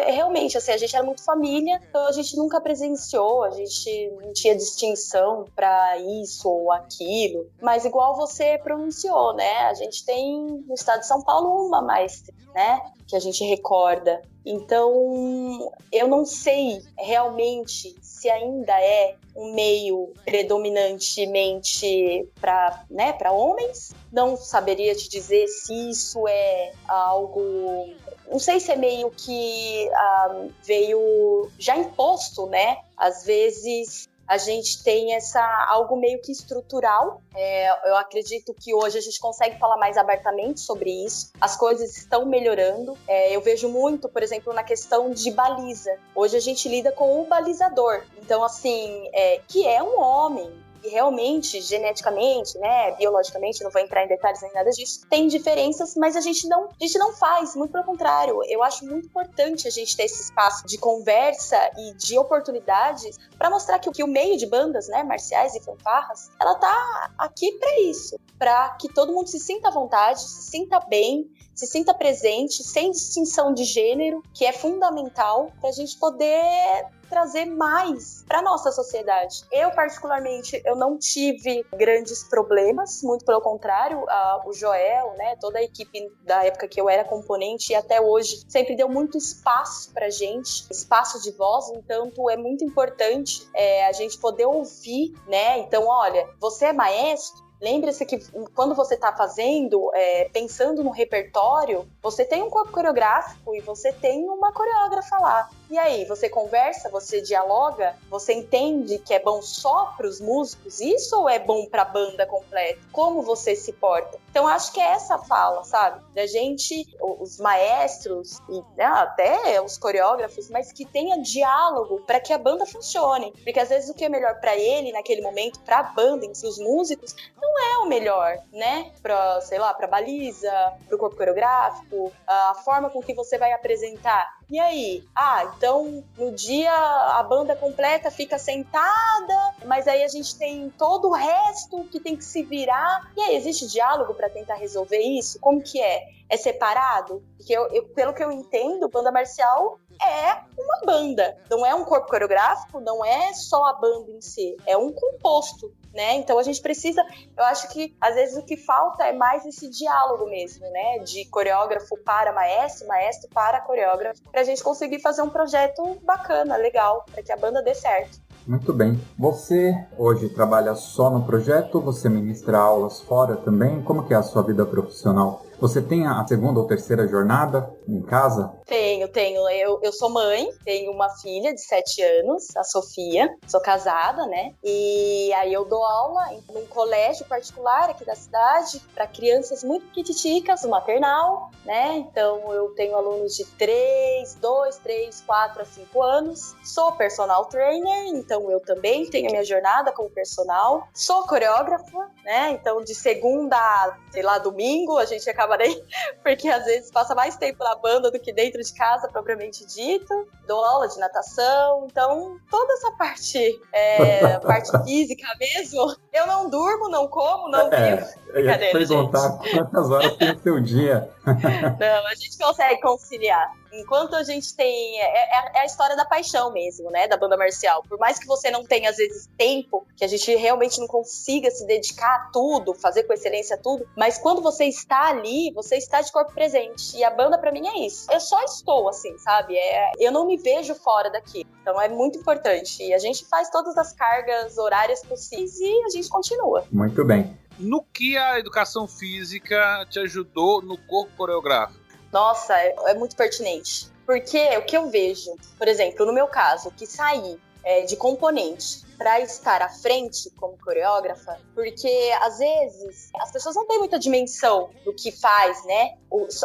realmente assim, a gente era muito família, então a gente nunca presenciou, a gente não tinha distinção para isso ou aquilo, mas igual você pronunciou, né? A gente tem no estado de São Paulo uma mais, né? Que a gente recorda. Então, eu não sei realmente se ainda é um meio predominantemente para né, homens. Não saberia te dizer se isso é algo. Não sei se é meio que ah, veio já imposto, né? Às vezes a gente tem essa algo meio que estrutural. É, eu acredito que hoje a gente consegue falar mais abertamente sobre isso. As coisas estão melhorando. É, eu vejo muito, por exemplo, na questão de baliza. Hoje a gente lida com o balizador. Então, assim, é, que é um homem, realmente, geneticamente, né, biologicamente, não vou entrar em detalhes nem nada disso, tem diferenças, mas a gente não, a gente não faz, muito pelo contrário. Eu acho muito importante a gente ter esse espaço de conversa e de oportunidades para mostrar que, que o meio de bandas, né, marciais e fanfarras, ela tá aqui para isso, para que todo mundo se sinta à vontade, se sinta bem, se sinta presente, sem distinção de gênero, que é fundamental para a gente poder trazer mais para nossa sociedade. Eu particularmente eu não tive grandes problemas, muito pelo contrário, a, o Joel, né, toda a equipe da época que eu era componente e até hoje sempre deu muito espaço para gente, espaço de voz, então é muito importante é, a gente poder ouvir, né? Então, olha, você é maestro, Lembre-se que quando você está fazendo, é, pensando no repertório, você tem um corpo coreográfico e você tem uma coreógrafa lá. E aí, você conversa, você dialoga, você entende que é bom só para os músicos isso ou é bom para a banda completa? Como você se porta? Então, acho que é essa fala, sabe? Da gente, os maestros e né, até os coreógrafos, mas que tenha diálogo para que a banda funcione. Porque às vezes o que é melhor para ele naquele momento, para a banda, em si, os músicos, não é o melhor, né? Para, sei lá, para baliza, para o corpo coreográfico, a forma com que você vai apresentar. E aí? Ah, então no dia a banda completa fica sentada, mas aí a gente tem todo o resto que tem que se virar. E aí, existe diálogo para tentar resolver isso? Como que é? É separado? Porque eu, eu, pelo que eu entendo, banda marcial é uma banda. Não é um corpo coreográfico, não é só a banda em si. É um composto né? Então a gente precisa, eu acho que às vezes o que falta é mais esse diálogo mesmo, né? De coreógrafo para maestro, maestro para coreógrafo, para a gente conseguir fazer um projeto bacana, legal, para que a banda dê certo. Muito bem. Você hoje trabalha só no projeto? Você ministra aulas fora também? Como que é a sua vida profissional? Você tem a segunda ou terceira jornada em casa? Tenho, tenho. Eu, eu sou mãe, tenho uma filha de 7 anos, a Sofia. Sou casada, né? E aí eu dou aula em um colégio particular aqui da cidade para crianças muito petiticas, o maternal, né? Então eu tenho alunos de 3, 2, 3, 4 a 5 anos. Sou personal trainer, então eu também tenho a minha jornada como personal. Sou coreógrafa, né? Então de segunda, sei lá, domingo, a gente acaba nem. Porque às vezes passa mais tempo na banda do que dentro de casa, propriamente dito. Dou aula de natação. Então, toda essa parte, é, parte física mesmo, eu não durmo, não como, não é, vivo. Eu ia te perguntar gente. quantas horas tem o seu dia. não, a gente consegue conciliar. Enquanto a gente tem. É, é, é, a história da paixão mesmo, né? Da banda marcial. Por mais que você não tenha, às vezes, tempo, que a gente realmente não consiga se dedicar a tudo, fazer com excelência tudo, mas quando você está ali, você está de corpo presente. E a banda, para mim, é isso. Eu só estou, assim, sabe? É, eu não me vejo fora daqui. Então é muito importante. E a gente faz todas as cargas horárias possíveis e a gente continua. Muito bem. No que a educação física te ajudou no corpo coreográfico? Nossa, é, é muito pertinente. Porque o que eu vejo, por exemplo, no meu caso, que saí é, de componente para estar à frente como coreógrafa, porque às vezes as pessoas não têm muita dimensão do que faz, né?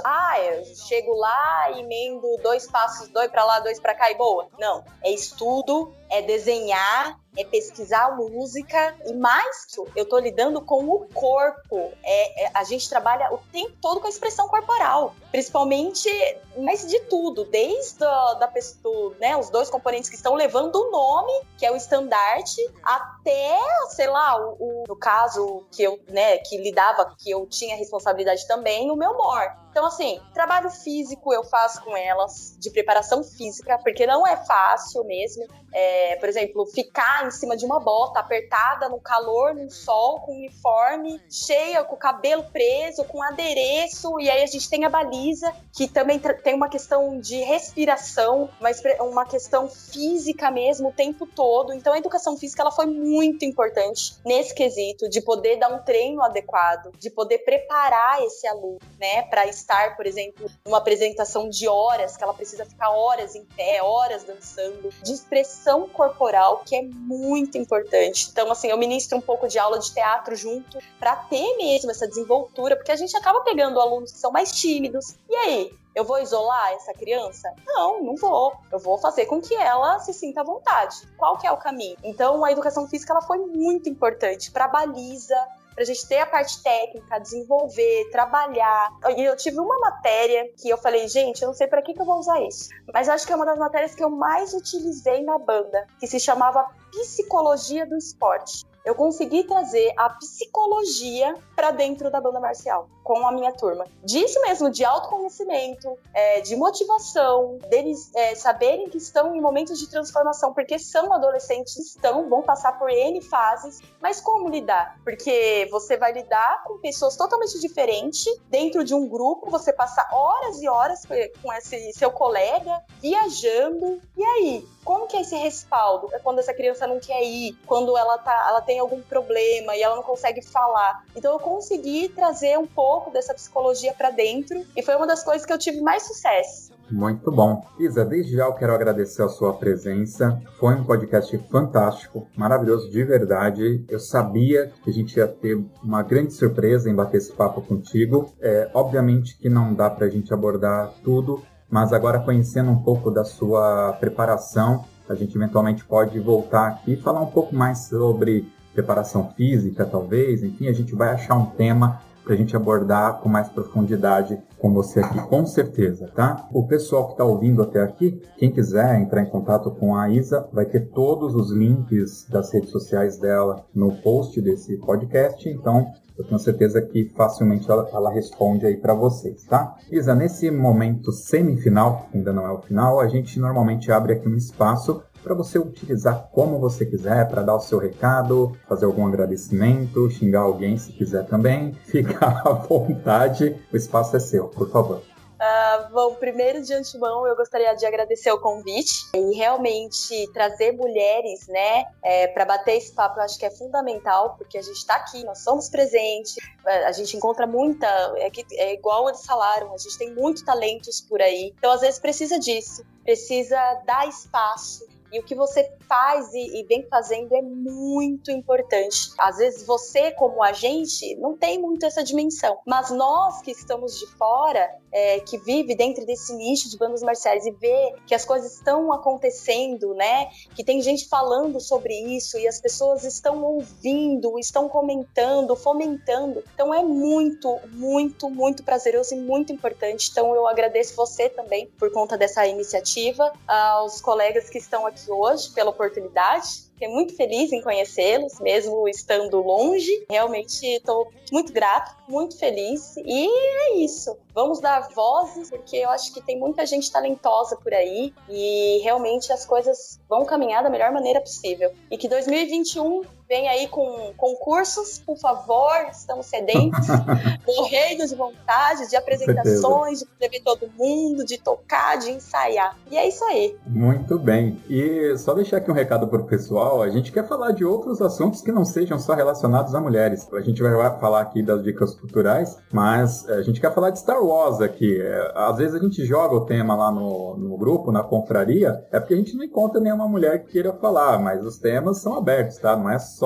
Ah, eu chego lá e emendo dois passos, dois para lá, dois para cá e boa. Não, é estudo, é desenhar, é pesquisar música e mais que eu tô lidando com o corpo. É, é, a gente trabalha o tempo todo com a expressão corporal, principalmente, mas de tudo, desde a, da pessoa, né, os dois componentes que estão levando o nome, que é o estandarte, até, sei lá, o, o, no caso que eu, né, que lidava, que eu tinha responsabilidade também, o meu mor. Então, assim, trabalho físico eu faço com elas, de preparação física, porque não é fácil mesmo. É, por exemplo, ficar em cima de uma bota apertada no calor, no sol, com uniforme, cheia, com o cabelo preso, com adereço, e aí a gente tem a baliza, que também tem uma questão de respiração, mas uma questão física mesmo o tempo todo. Então, a educação física ela foi muito importante nesse quesito de poder dar um treino adequado, de poder preparar esse aluno, né, para estar, por exemplo, numa apresentação de horas, que ela precisa ficar horas em pé, horas dançando, de expressão corporal, que é muito importante. Então, assim, eu ministro um pouco de aula de teatro junto para ter mesmo essa desenvoltura, porque a gente acaba pegando alunos que são mais tímidos. E aí, eu vou isolar essa criança? Não, não vou. Eu vou fazer com que ela se sinta à vontade. Qual que é o caminho? Então, a educação física ela foi muito importante para baliza, para a gente ter a parte técnica, desenvolver, trabalhar. E eu tive uma matéria que eu falei, gente, eu não sei para que, que eu vou usar isso, mas acho que é uma das matérias que eu mais utilizei na banda, que se chamava Psicologia do Esporte eu consegui trazer a psicologia para dentro da banda marcial com a minha turma. Disso mesmo, de autoconhecimento, é, de motivação, deles é, saberem que estão em momentos de transformação, porque são adolescentes, estão, vão passar por N fases, mas como lidar? Porque você vai lidar com pessoas totalmente diferentes dentro de um grupo, você passa horas e horas com esse seu colega, viajando, e aí? Como que é esse respaldo? É quando essa criança não quer ir, quando ela, tá, ela tem algum problema e ela não consegue falar. Então eu consegui trazer um pouco dessa psicologia para dentro e foi uma das coisas que eu tive mais sucesso. Muito bom. Isa, desde já eu quero agradecer a sua presença. Foi um podcast fantástico, maravilhoso de verdade. Eu sabia que a gente ia ter uma grande surpresa em bater esse papo contigo. É, obviamente que não dá para a gente abordar tudo, mas agora conhecendo um pouco da sua preparação, a gente eventualmente pode voltar aqui e falar um pouco mais sobre preparação física, talvez. Enfim, a gente vai achar um tema para a gente abordar com mais profundidade com você aqui, com certeza, tá? O pessoal que está ouvindo até aqui, quem quiser entrar em contato com a Isa, vai ter todos os links das redes sociais dela no post desse podcast, então eu tenho certeza que facilmente ela, ela responde aí para vocês, tá? Isa, nesse momento semifinal, ainda não é o final, a gente normalmente abre aqui um espaço para você utilizar como você quiser, para dar o seu recado, fazer algum agradecimento, xingar alguém se quiser também. Fica à vontade, o espaço é seu, por favor. Uh, bom, primeiro de antemão eu gostaria de agradecer o convite e realmente trazer mulheres, né, é, para bater esse papo eu acho que é fundamental porque a gente está aqui, nós somos presentes, a gente encontra muita, é, que, é igual eles falaram, a gente tem muitos talentos por aí, então às vezes precisa disso, precisa dar espaço e o que você faz e, e, vem fazendo é muito importante. Às vezes você, como agente, não tem muito essa dimensão, mas nós que estamos de fora, é, que vive dentro desse nicho de bandas marciais e vê que as coisas estão acontecendo, né? Que tem gente falando sobre isso e as pessoas estão ouvindo, estão comentando, fomentando. Então é muito, muito, muito prazeroso e muito importante. Então eu agradeço você também por conta dessa iniciativa, aos colegas que estão aqui hoje pela oportunidade Fiquei muito feliz em conhecê-los, mesmo estando longe. Realmente estou muito grata, muito feliz. E é isso. Vamos dar vozes, porque eu acho que tem muita gente talentosa por aí e realmente as coisas vão caminhar da melhor maneira possível. E que 2021 vem aí com concursos, por favor, estamos sedentos, morrendo de vontade, de apresentações, de ver todo mundo, de tocar, de ensaiar. E é isso aí. Muito bem. E só deixar aqui um recado para o pessoal, a gente quer falar de outros assuntos que não sejam só relacionados a mulheres. A gente vai falar aqui das dicas culturais, mas a gente quer falar de Star Wars aqui. É, às vezes a gente joga o tema lá no, no grupo, na confraria, é porque a gente não encontra nenhuma mulher que queira falar, mas os temas são abertos, tá? Não é só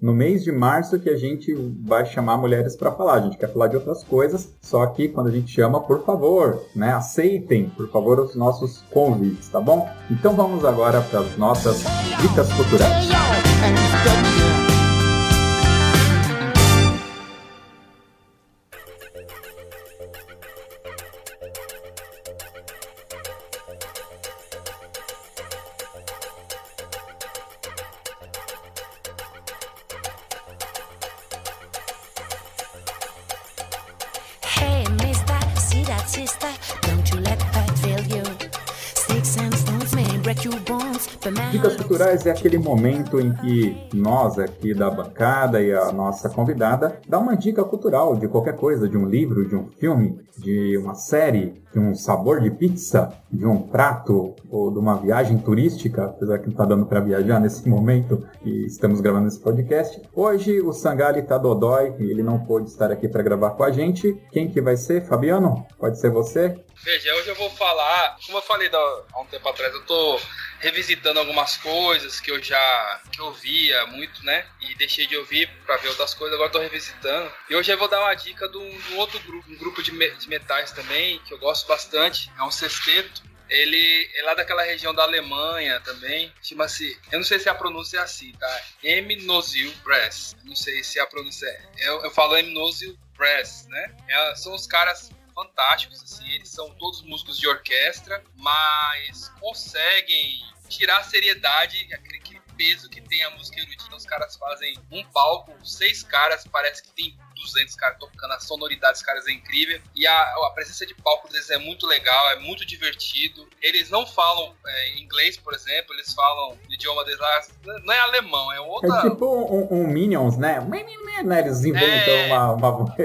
no mês de março que a gente vai chamar mulheres para falar. A gente quer falar de outras coisas, só que quando a gente chama, por favor, né, aceitem, por favor, os nossos convites, tá bom? Então vamos agora para as nossas dicas culturais. É aquele momento em que nós aqui da bancada e a nossa convidada dá uma dica cultural de qualquer coisa, de um livro, de um filme, de uma série, de um sabor de pizza, de um prato ou de uma viagem turística, apesar que não está dando para viajar nesse momento e estamos gravando esse podcast. Hoje o Sangali tá dodói e ele não pôde estar aqui para gravar com a gente. Quem que vai ser, Fabiano? Pode ser você? Veja, hoje eu vou falar, como eu falei há um tempo atrás, eu tô revisitando algumas coisas que eu já que muito, né? E deixei de ouvir para ver outras coisas, agora tô revisitando. E hoje eu vou dar uma dica de um, de um outro grupo, um grupo de, me, de, metais também, que eu gosto bastante. É um sexteto. Ele é lá daquela região da Alemanha também. Chama-se. Eu não sei se a pronúncia é assim, tá? M. Nozil Brass. Não sei se a pronúncia é. Eu, eu falo M. Nozil Brass, né? É, são os caras fantásticos, assim, eles são todos músicos de orquestra, mas conseguem tirar a seriedade, peso que tem a música erudita. Os caras fazem um palco, seis caras, parece que tem 200 caras tocando, a sonoridade dos caras é incrível. E a, a presença de palco deles é muito legal, é muito divertido. Eles não falam é, inglês, por exemplo, eles falam o idioma deles lá, não é alemão, é outra. É tipo um, um Minions, né? né? Eles inventam é... uma, uma.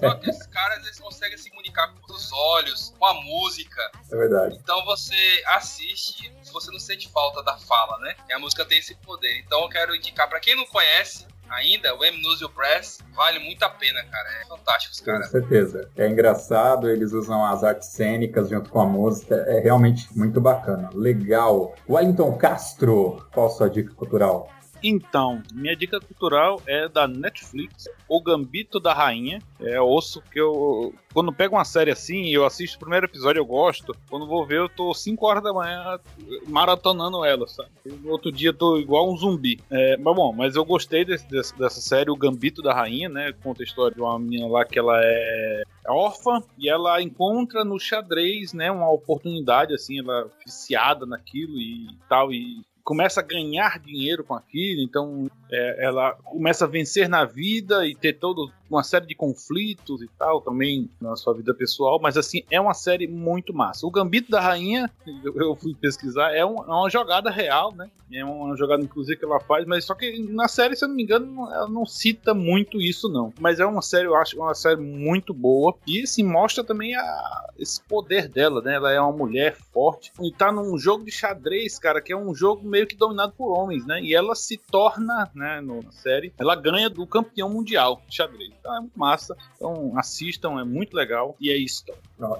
Só que esses caras eles conseguem se comunicar com os olhos, com a música. É verdade. Então você assiste, você não sente falta da fala, né? E a música tem esse poder. Então eu quero indicar para quem não conhece, ainda, o M-Nusio Press vale muito a pena, cara. É fantástico, os caras. Com certeza. É engraçado, eles usam as artes cênicas junto com a música. É realmente muito bacana. Legal. Wellington Castro, qual a sua dica cultural? Então, minha dica cultural é da Netflix, O Gambito da Rainha. É osso que eu. Quando pego uma série assim, eu assisto o primeiro episódio, eu gosto. Quando vou ver, eu tô 5 horas da manhã maratonando ela, sabe? No outro dia eu tô igual um zumbi. É, mas bom, mas eu gostei desse, desse, dessa série, O Gambito da Rainha, né? Conta a história de uma menina lá que ela é órfã e ela encontra no xadrez, né? Uma oportunidade, assim, ela é viciada naquilo e tal. E começa a ganhar dinheiro com aquilo, então é, ela começa a vencer na vida e ter todo uma série de conflitos e tal também na sua vida pessoal, mas assim, é uma série muito massa. O Gambito da Rainha, eu fui pesquisar, é, um, é uma jogada real, né? É uma jogada, inclusive, que ela faz, mas só que na série, se eu não me engano, ela não cita muito isso, não. Mas é uma série, eu acho, uma série muito boa e, assim, mostra também a, esse poder dela, né? Ela é uma mulher forte e tá num jogo de xadrez, cara, que é um jogo meio que dominado por homens, né? E ela se torna, né, na série, ela ganha do campeão mundial de xadrez. Então é muito massa. Então assistam, é muito legal. E é isso.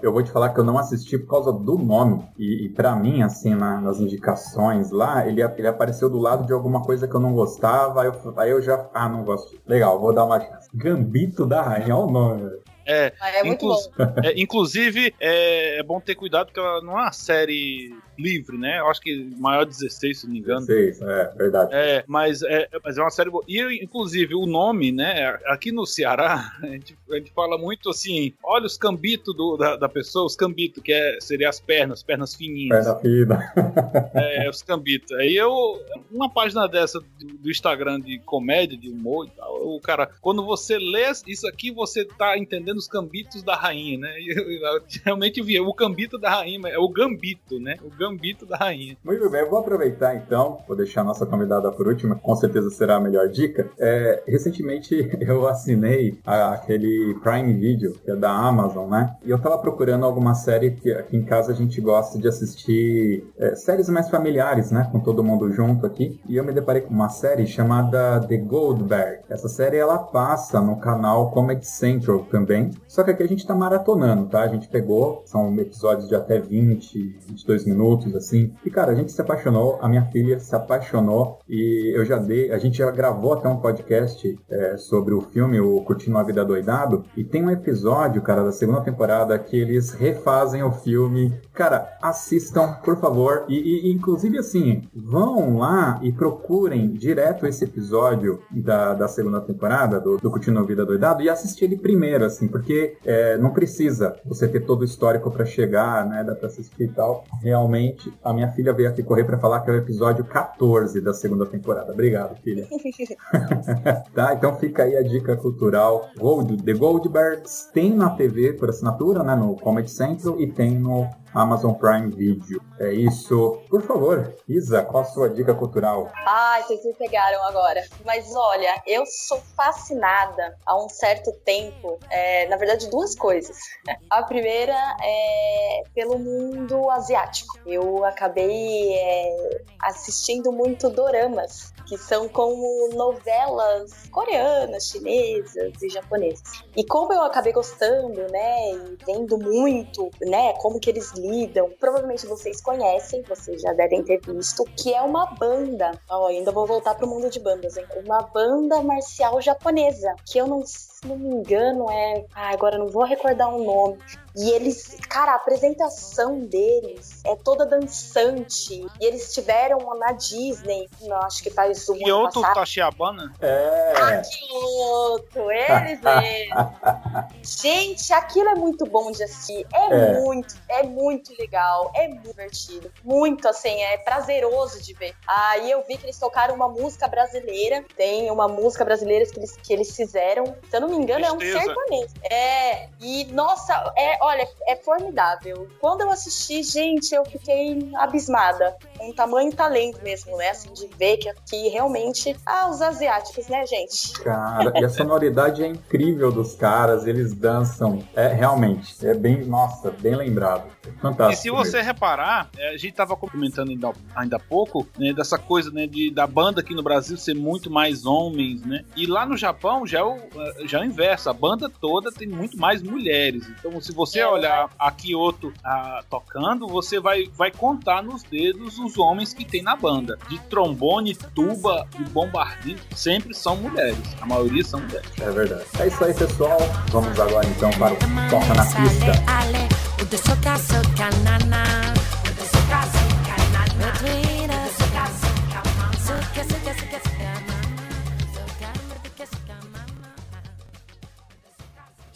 Eu vou te falar que eu não assisti por causa do nome. E, e para mim, assim, na, nas indicações lá, ele, ele apareceu do lado de alguma coisa que eu não gostava. Aí eu, aí eu já. Ah, não gosto. Legal, vou dar uma chance. Gambito da Rainha, olha o nome, velho. É, ah, é muito inclu bom. É, inclusive, é, é, bom ter cuidado porque ela não é uma série livre, né? Eu acho que maior 16, se não me engano. 16, é, verdade. É, mas é, mas é uma série boa. E, inclusive, o nome, né? Aqui no Ceará, a gente, a gente fala muito assim: olha os cambitos da, da pessoa, os cambitos, que é, seria as pernas, pernas fininhas. Perna fina. é, os cambitos. Aí eu, uma página dessa do, do Instagram de comédia, de humor e tal, o cara, quando você lê isso aqui, você tá entendendo os cambitos da rainha, né? E eu, eu, realmente vi o gambito da rainha, é o gambito, né? O gambito da rainha. Muito bem, vou aproveitar então, vou deixar a nossa convidada por última, com certeza será a melhor dica. É, recentemente eu assinei a, aquele Prime Video, que é da Amazon, né? E eu tava procurando alguma série que aqui em casa a gente gosta de assistir é, séries mais familiares, né? Com todo mundo junto aqui. E eu me deparei com uma série chamada The Goldberg. Essa série ela passa no canal Comedy Central também. Só que aqui a gente tá maratonando, tá? A gente pegou, são episódios de até 20, 22 minutos, assim. E, cara, a gente se apaixonou, a minha filha se apaixonou e eu já dei, a gente já gravou até um podcast é, sobre o filme, o Curtindo a Vida Doidado, e tem um episódio, cara, da segunda temporada que eles refazem o filme. Cara, assistam, por favor, e, e inclusive assim, vão lá e procurem direto esse episódio da, da segunda temporada do, do Curtindo Vida Doidado e assisti ele primeiro, assim, porque é, não precisa você ter todo o histórico para chegar, né? Dá pra assistir e tal. Realmente, a minha filha veio aqui correr para falar que é o episódio 14 da segunda temporada. Obrigado, filha. tá, então fica aí a dica cultural. Gold, The Goldbergs tem na TV por assinatura, né? No Comedy Central e tem no Amazon Prime Video. É isso. Por favor, Isa, qual a sua dica cultural? Ai, vocês me pegaram agora. Mas olha, eu sou fascinada há um certo tempo, é, na verdade, duas coisas. A primeira é pelo mundo asiático. Eu acabei é, assistindo muito doramas que são como novelas coreanas, chinesas e japonesas. E como eu acabei gostando, né, e vendo muito, né, como que eles lidam, provavelmente vocês conhecem, vocês já devem ter visto, que é uma banda. Ó, oh, ainda vou voltar pro mundo de bandas, hein? Uma banda marcial japonesa, que eu não, se não me engano é, ah, agora não vou recordar o um nome, e eles, cara, a apresentação deles é toda dançante. E eles tiveram na Disney, não, acho que faz um Kyoto Tashiabana? É. Ah, Kyoto, eles mesmo. Gente, aquilo é muito bom de assistir. É, é, muito, é muito legal, é muito divertido. Muito, assim, é prazeroso de ver. Aí eu vi que eles tocaram uma música brasileira. Tem uma música brasileira que eles, que eles fizeram. Se eu não me engano, Tristeza. é um sertanejo. É, e nossa, é, olha, é formidável. Quando eu assisti, gente, eu fiquei abismada. Um tamanho talento mesmo, né? Assim, de ver que aqui realmente. Ah, os asiáticos, né, gente? Cara, e a sonoridade é incrível dos caras, eles dançam. É realmente, é bem, nossa, bem lembrado. É fantástico. E se você mesmo. reparar, é, a gente tava comentando ainda, ainda há pouco, né, dessa coisa, né, de, da banda aqui no Brasil ser muito mais homens, né? E lá no Japão já é o, é, já é o inverso, a banda toda tem muito mais mulheres. Então, se você você olhar a Kyoto a, tocando, você vai, vai contar nos dedos os homens que tem na banda. De trombone, tuba e bombardino, sempre são mulheres. A maioria são mulheres. É verdade. É isso aí, pessoal. Vamos agora então para o Toca na Pista.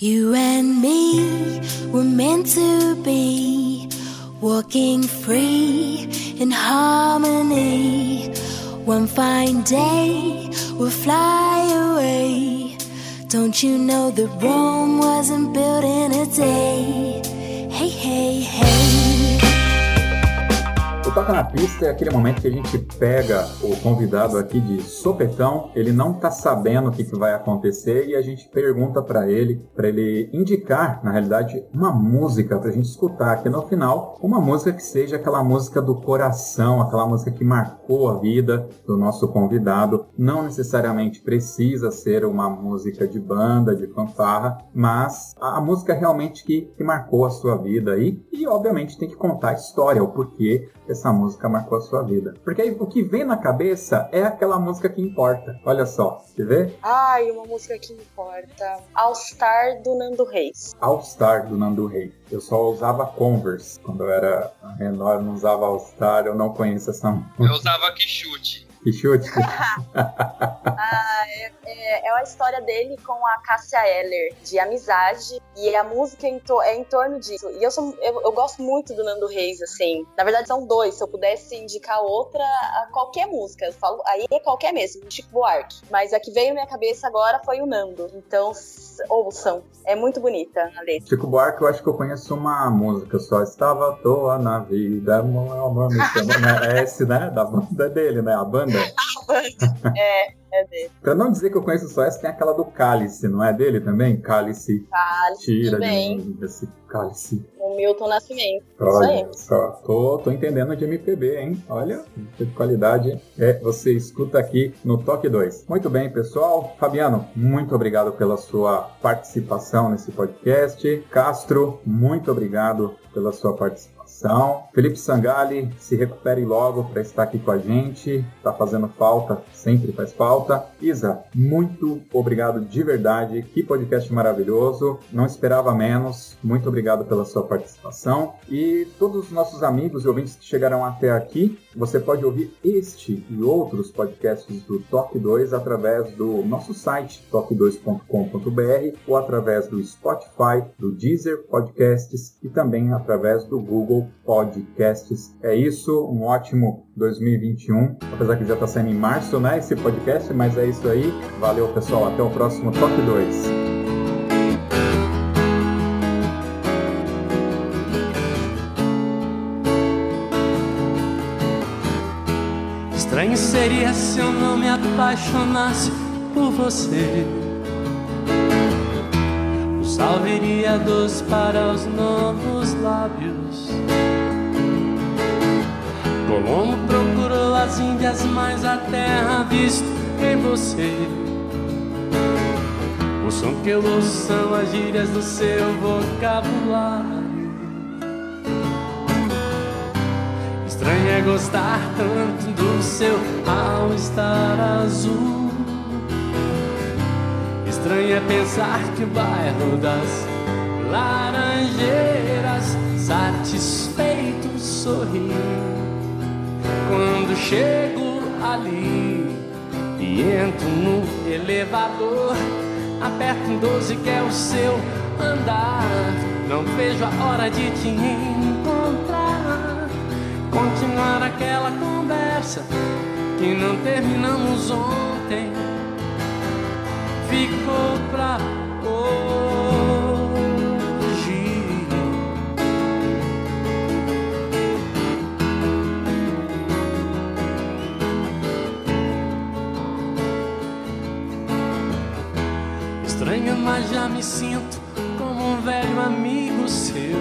You and me were meant to be walking free in harmony. One fine day we'll fly away. Don't you know that Rome wasn't built in a day? Hey, hey, hey. Toca na Pista é aquele momento que a gente pega o convidado aqui de sopetão, ele não tá sabendo o que, que vai acontecer e a gente pergunta para ele, para ele indicar, na realidade, uma música pra gente escutar aqui no final, uma música que seja aquela música do coração, aquela música que marcou a vida do nosso convidado. Não necessariamente precisa ser uma música de banda, de fanfarra, mas a, música realmente que, que marcou a sua vida aí e, obviamente, tem que contar a história, o porquê essa música marcou a sua vida. Porque aí o que vem na cabeça é aquela música que importa. Olha só, você vê? Ai, uma música que importa. All Star do Nando Reis. All Star do Nando Reis. Eu só usava Converse quando eu era menor, não usava All Star, eu não conheço essa música. Eu usava. Que chute. ah, é, é, é, a história dele com a Cássia Eller, de amizade. E a música é em, to é em torno disso. E eu, sou, eu, eu, gosto muito do Nando Reis, assim. Na verdade, são dois. Se eu pudesse indicar outra, qualquer música. Eu falo, aí é qualquer mesmo, Chico Buarque. Mas a que veio na minha cabeça agora foi o Nando. Então, ouçam. É muito bonita a letra. Chico Buarque, eu acho que eu conheço uma música só. Estava à toa na vida, amor, me chama, né? É esse, né? Da banda dele, né? A banda banda. A banda. É, é dele. Pra não dizer que eu conheço só essa, tem aquela do Cálice, não é dele também? Cálice. Cálice. Tira também. de cálice. O Milton Nascimento. Olha só, tô, tô entendendo de MPB, hein? Olha, que qualidade é você escuta aqui no Toque 2. Muito bem, pessoal. Fabiano, muito obrigado pela sua participação nesse podcast. Castro, muito obrigado pela sua participação Felipe Sangali, se recupere logo para estar aqui com a gente. Está fazendo falta, sempre faz falta. Isa, muito obrigado de verdade. Que podcast maravilhoso. Não esperava menos. Muito obrigado pela sua participação participação. E todos os nossos amigos e ouvintes que chegaram até aqui, você pode ouvir este e outros podcasts do Toque 2 através do nosso site toque2.com.br ou através do Spotify, do Deezer Podcasts e também através do Google Podcasts. É isso, um ótimo 2021, apesar que já está saindo em março, né, esse podcast, mas é isso aí. Valeu, pessoal, até o próximo Toque 2. Estranho seria se eu não me apaixonasse por você. O sal viria doce para os novos lábios. Colombo procurou as Índias, mas a terra visto em você. O som que eu ouço são as gírias do seu vocabulário. Estranho é gostar tanto do seu ao estar azul. Estranho é pensar que o bairro das laranjeiras satisfeito sorri quando chego ali e entro no elevador. Aperto um 12 que é o seu andar. Não vejo a hora de te encontrar continuar aquela conversa que não terminamos ontem. Ficou pra hoje. Estranho, mas já me sinto como um velho amigo seu.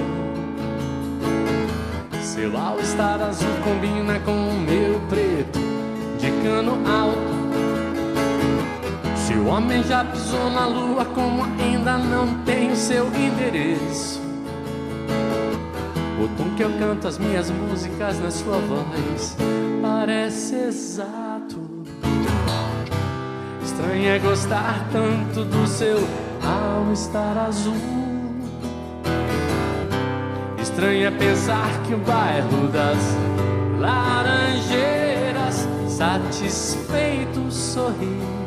Seu all estar azul combina com o meu preto de cano alto. Se o homem já pisou na lua, como ainda não tem seu endereço. O tom que eu canto as minhas músicas na sua voz parece exato. Estranho é gostar tanto do seu ao estar azul. Estranho é pensar que o bairro das Laranjeiras satisfeito sorri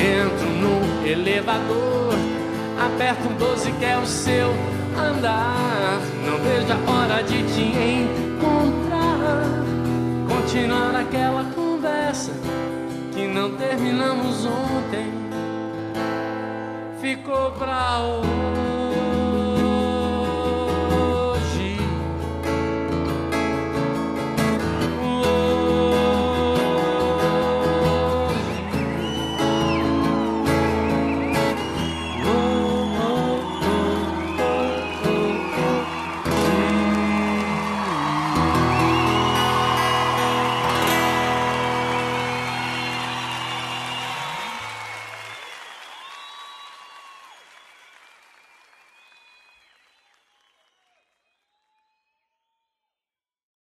entro no elevador. Aperto um 12 que é o seu andar. Não vejo a hora de te encontrar. Continuar aquela conversa que não terminamos ontem. Ficou pra hoje.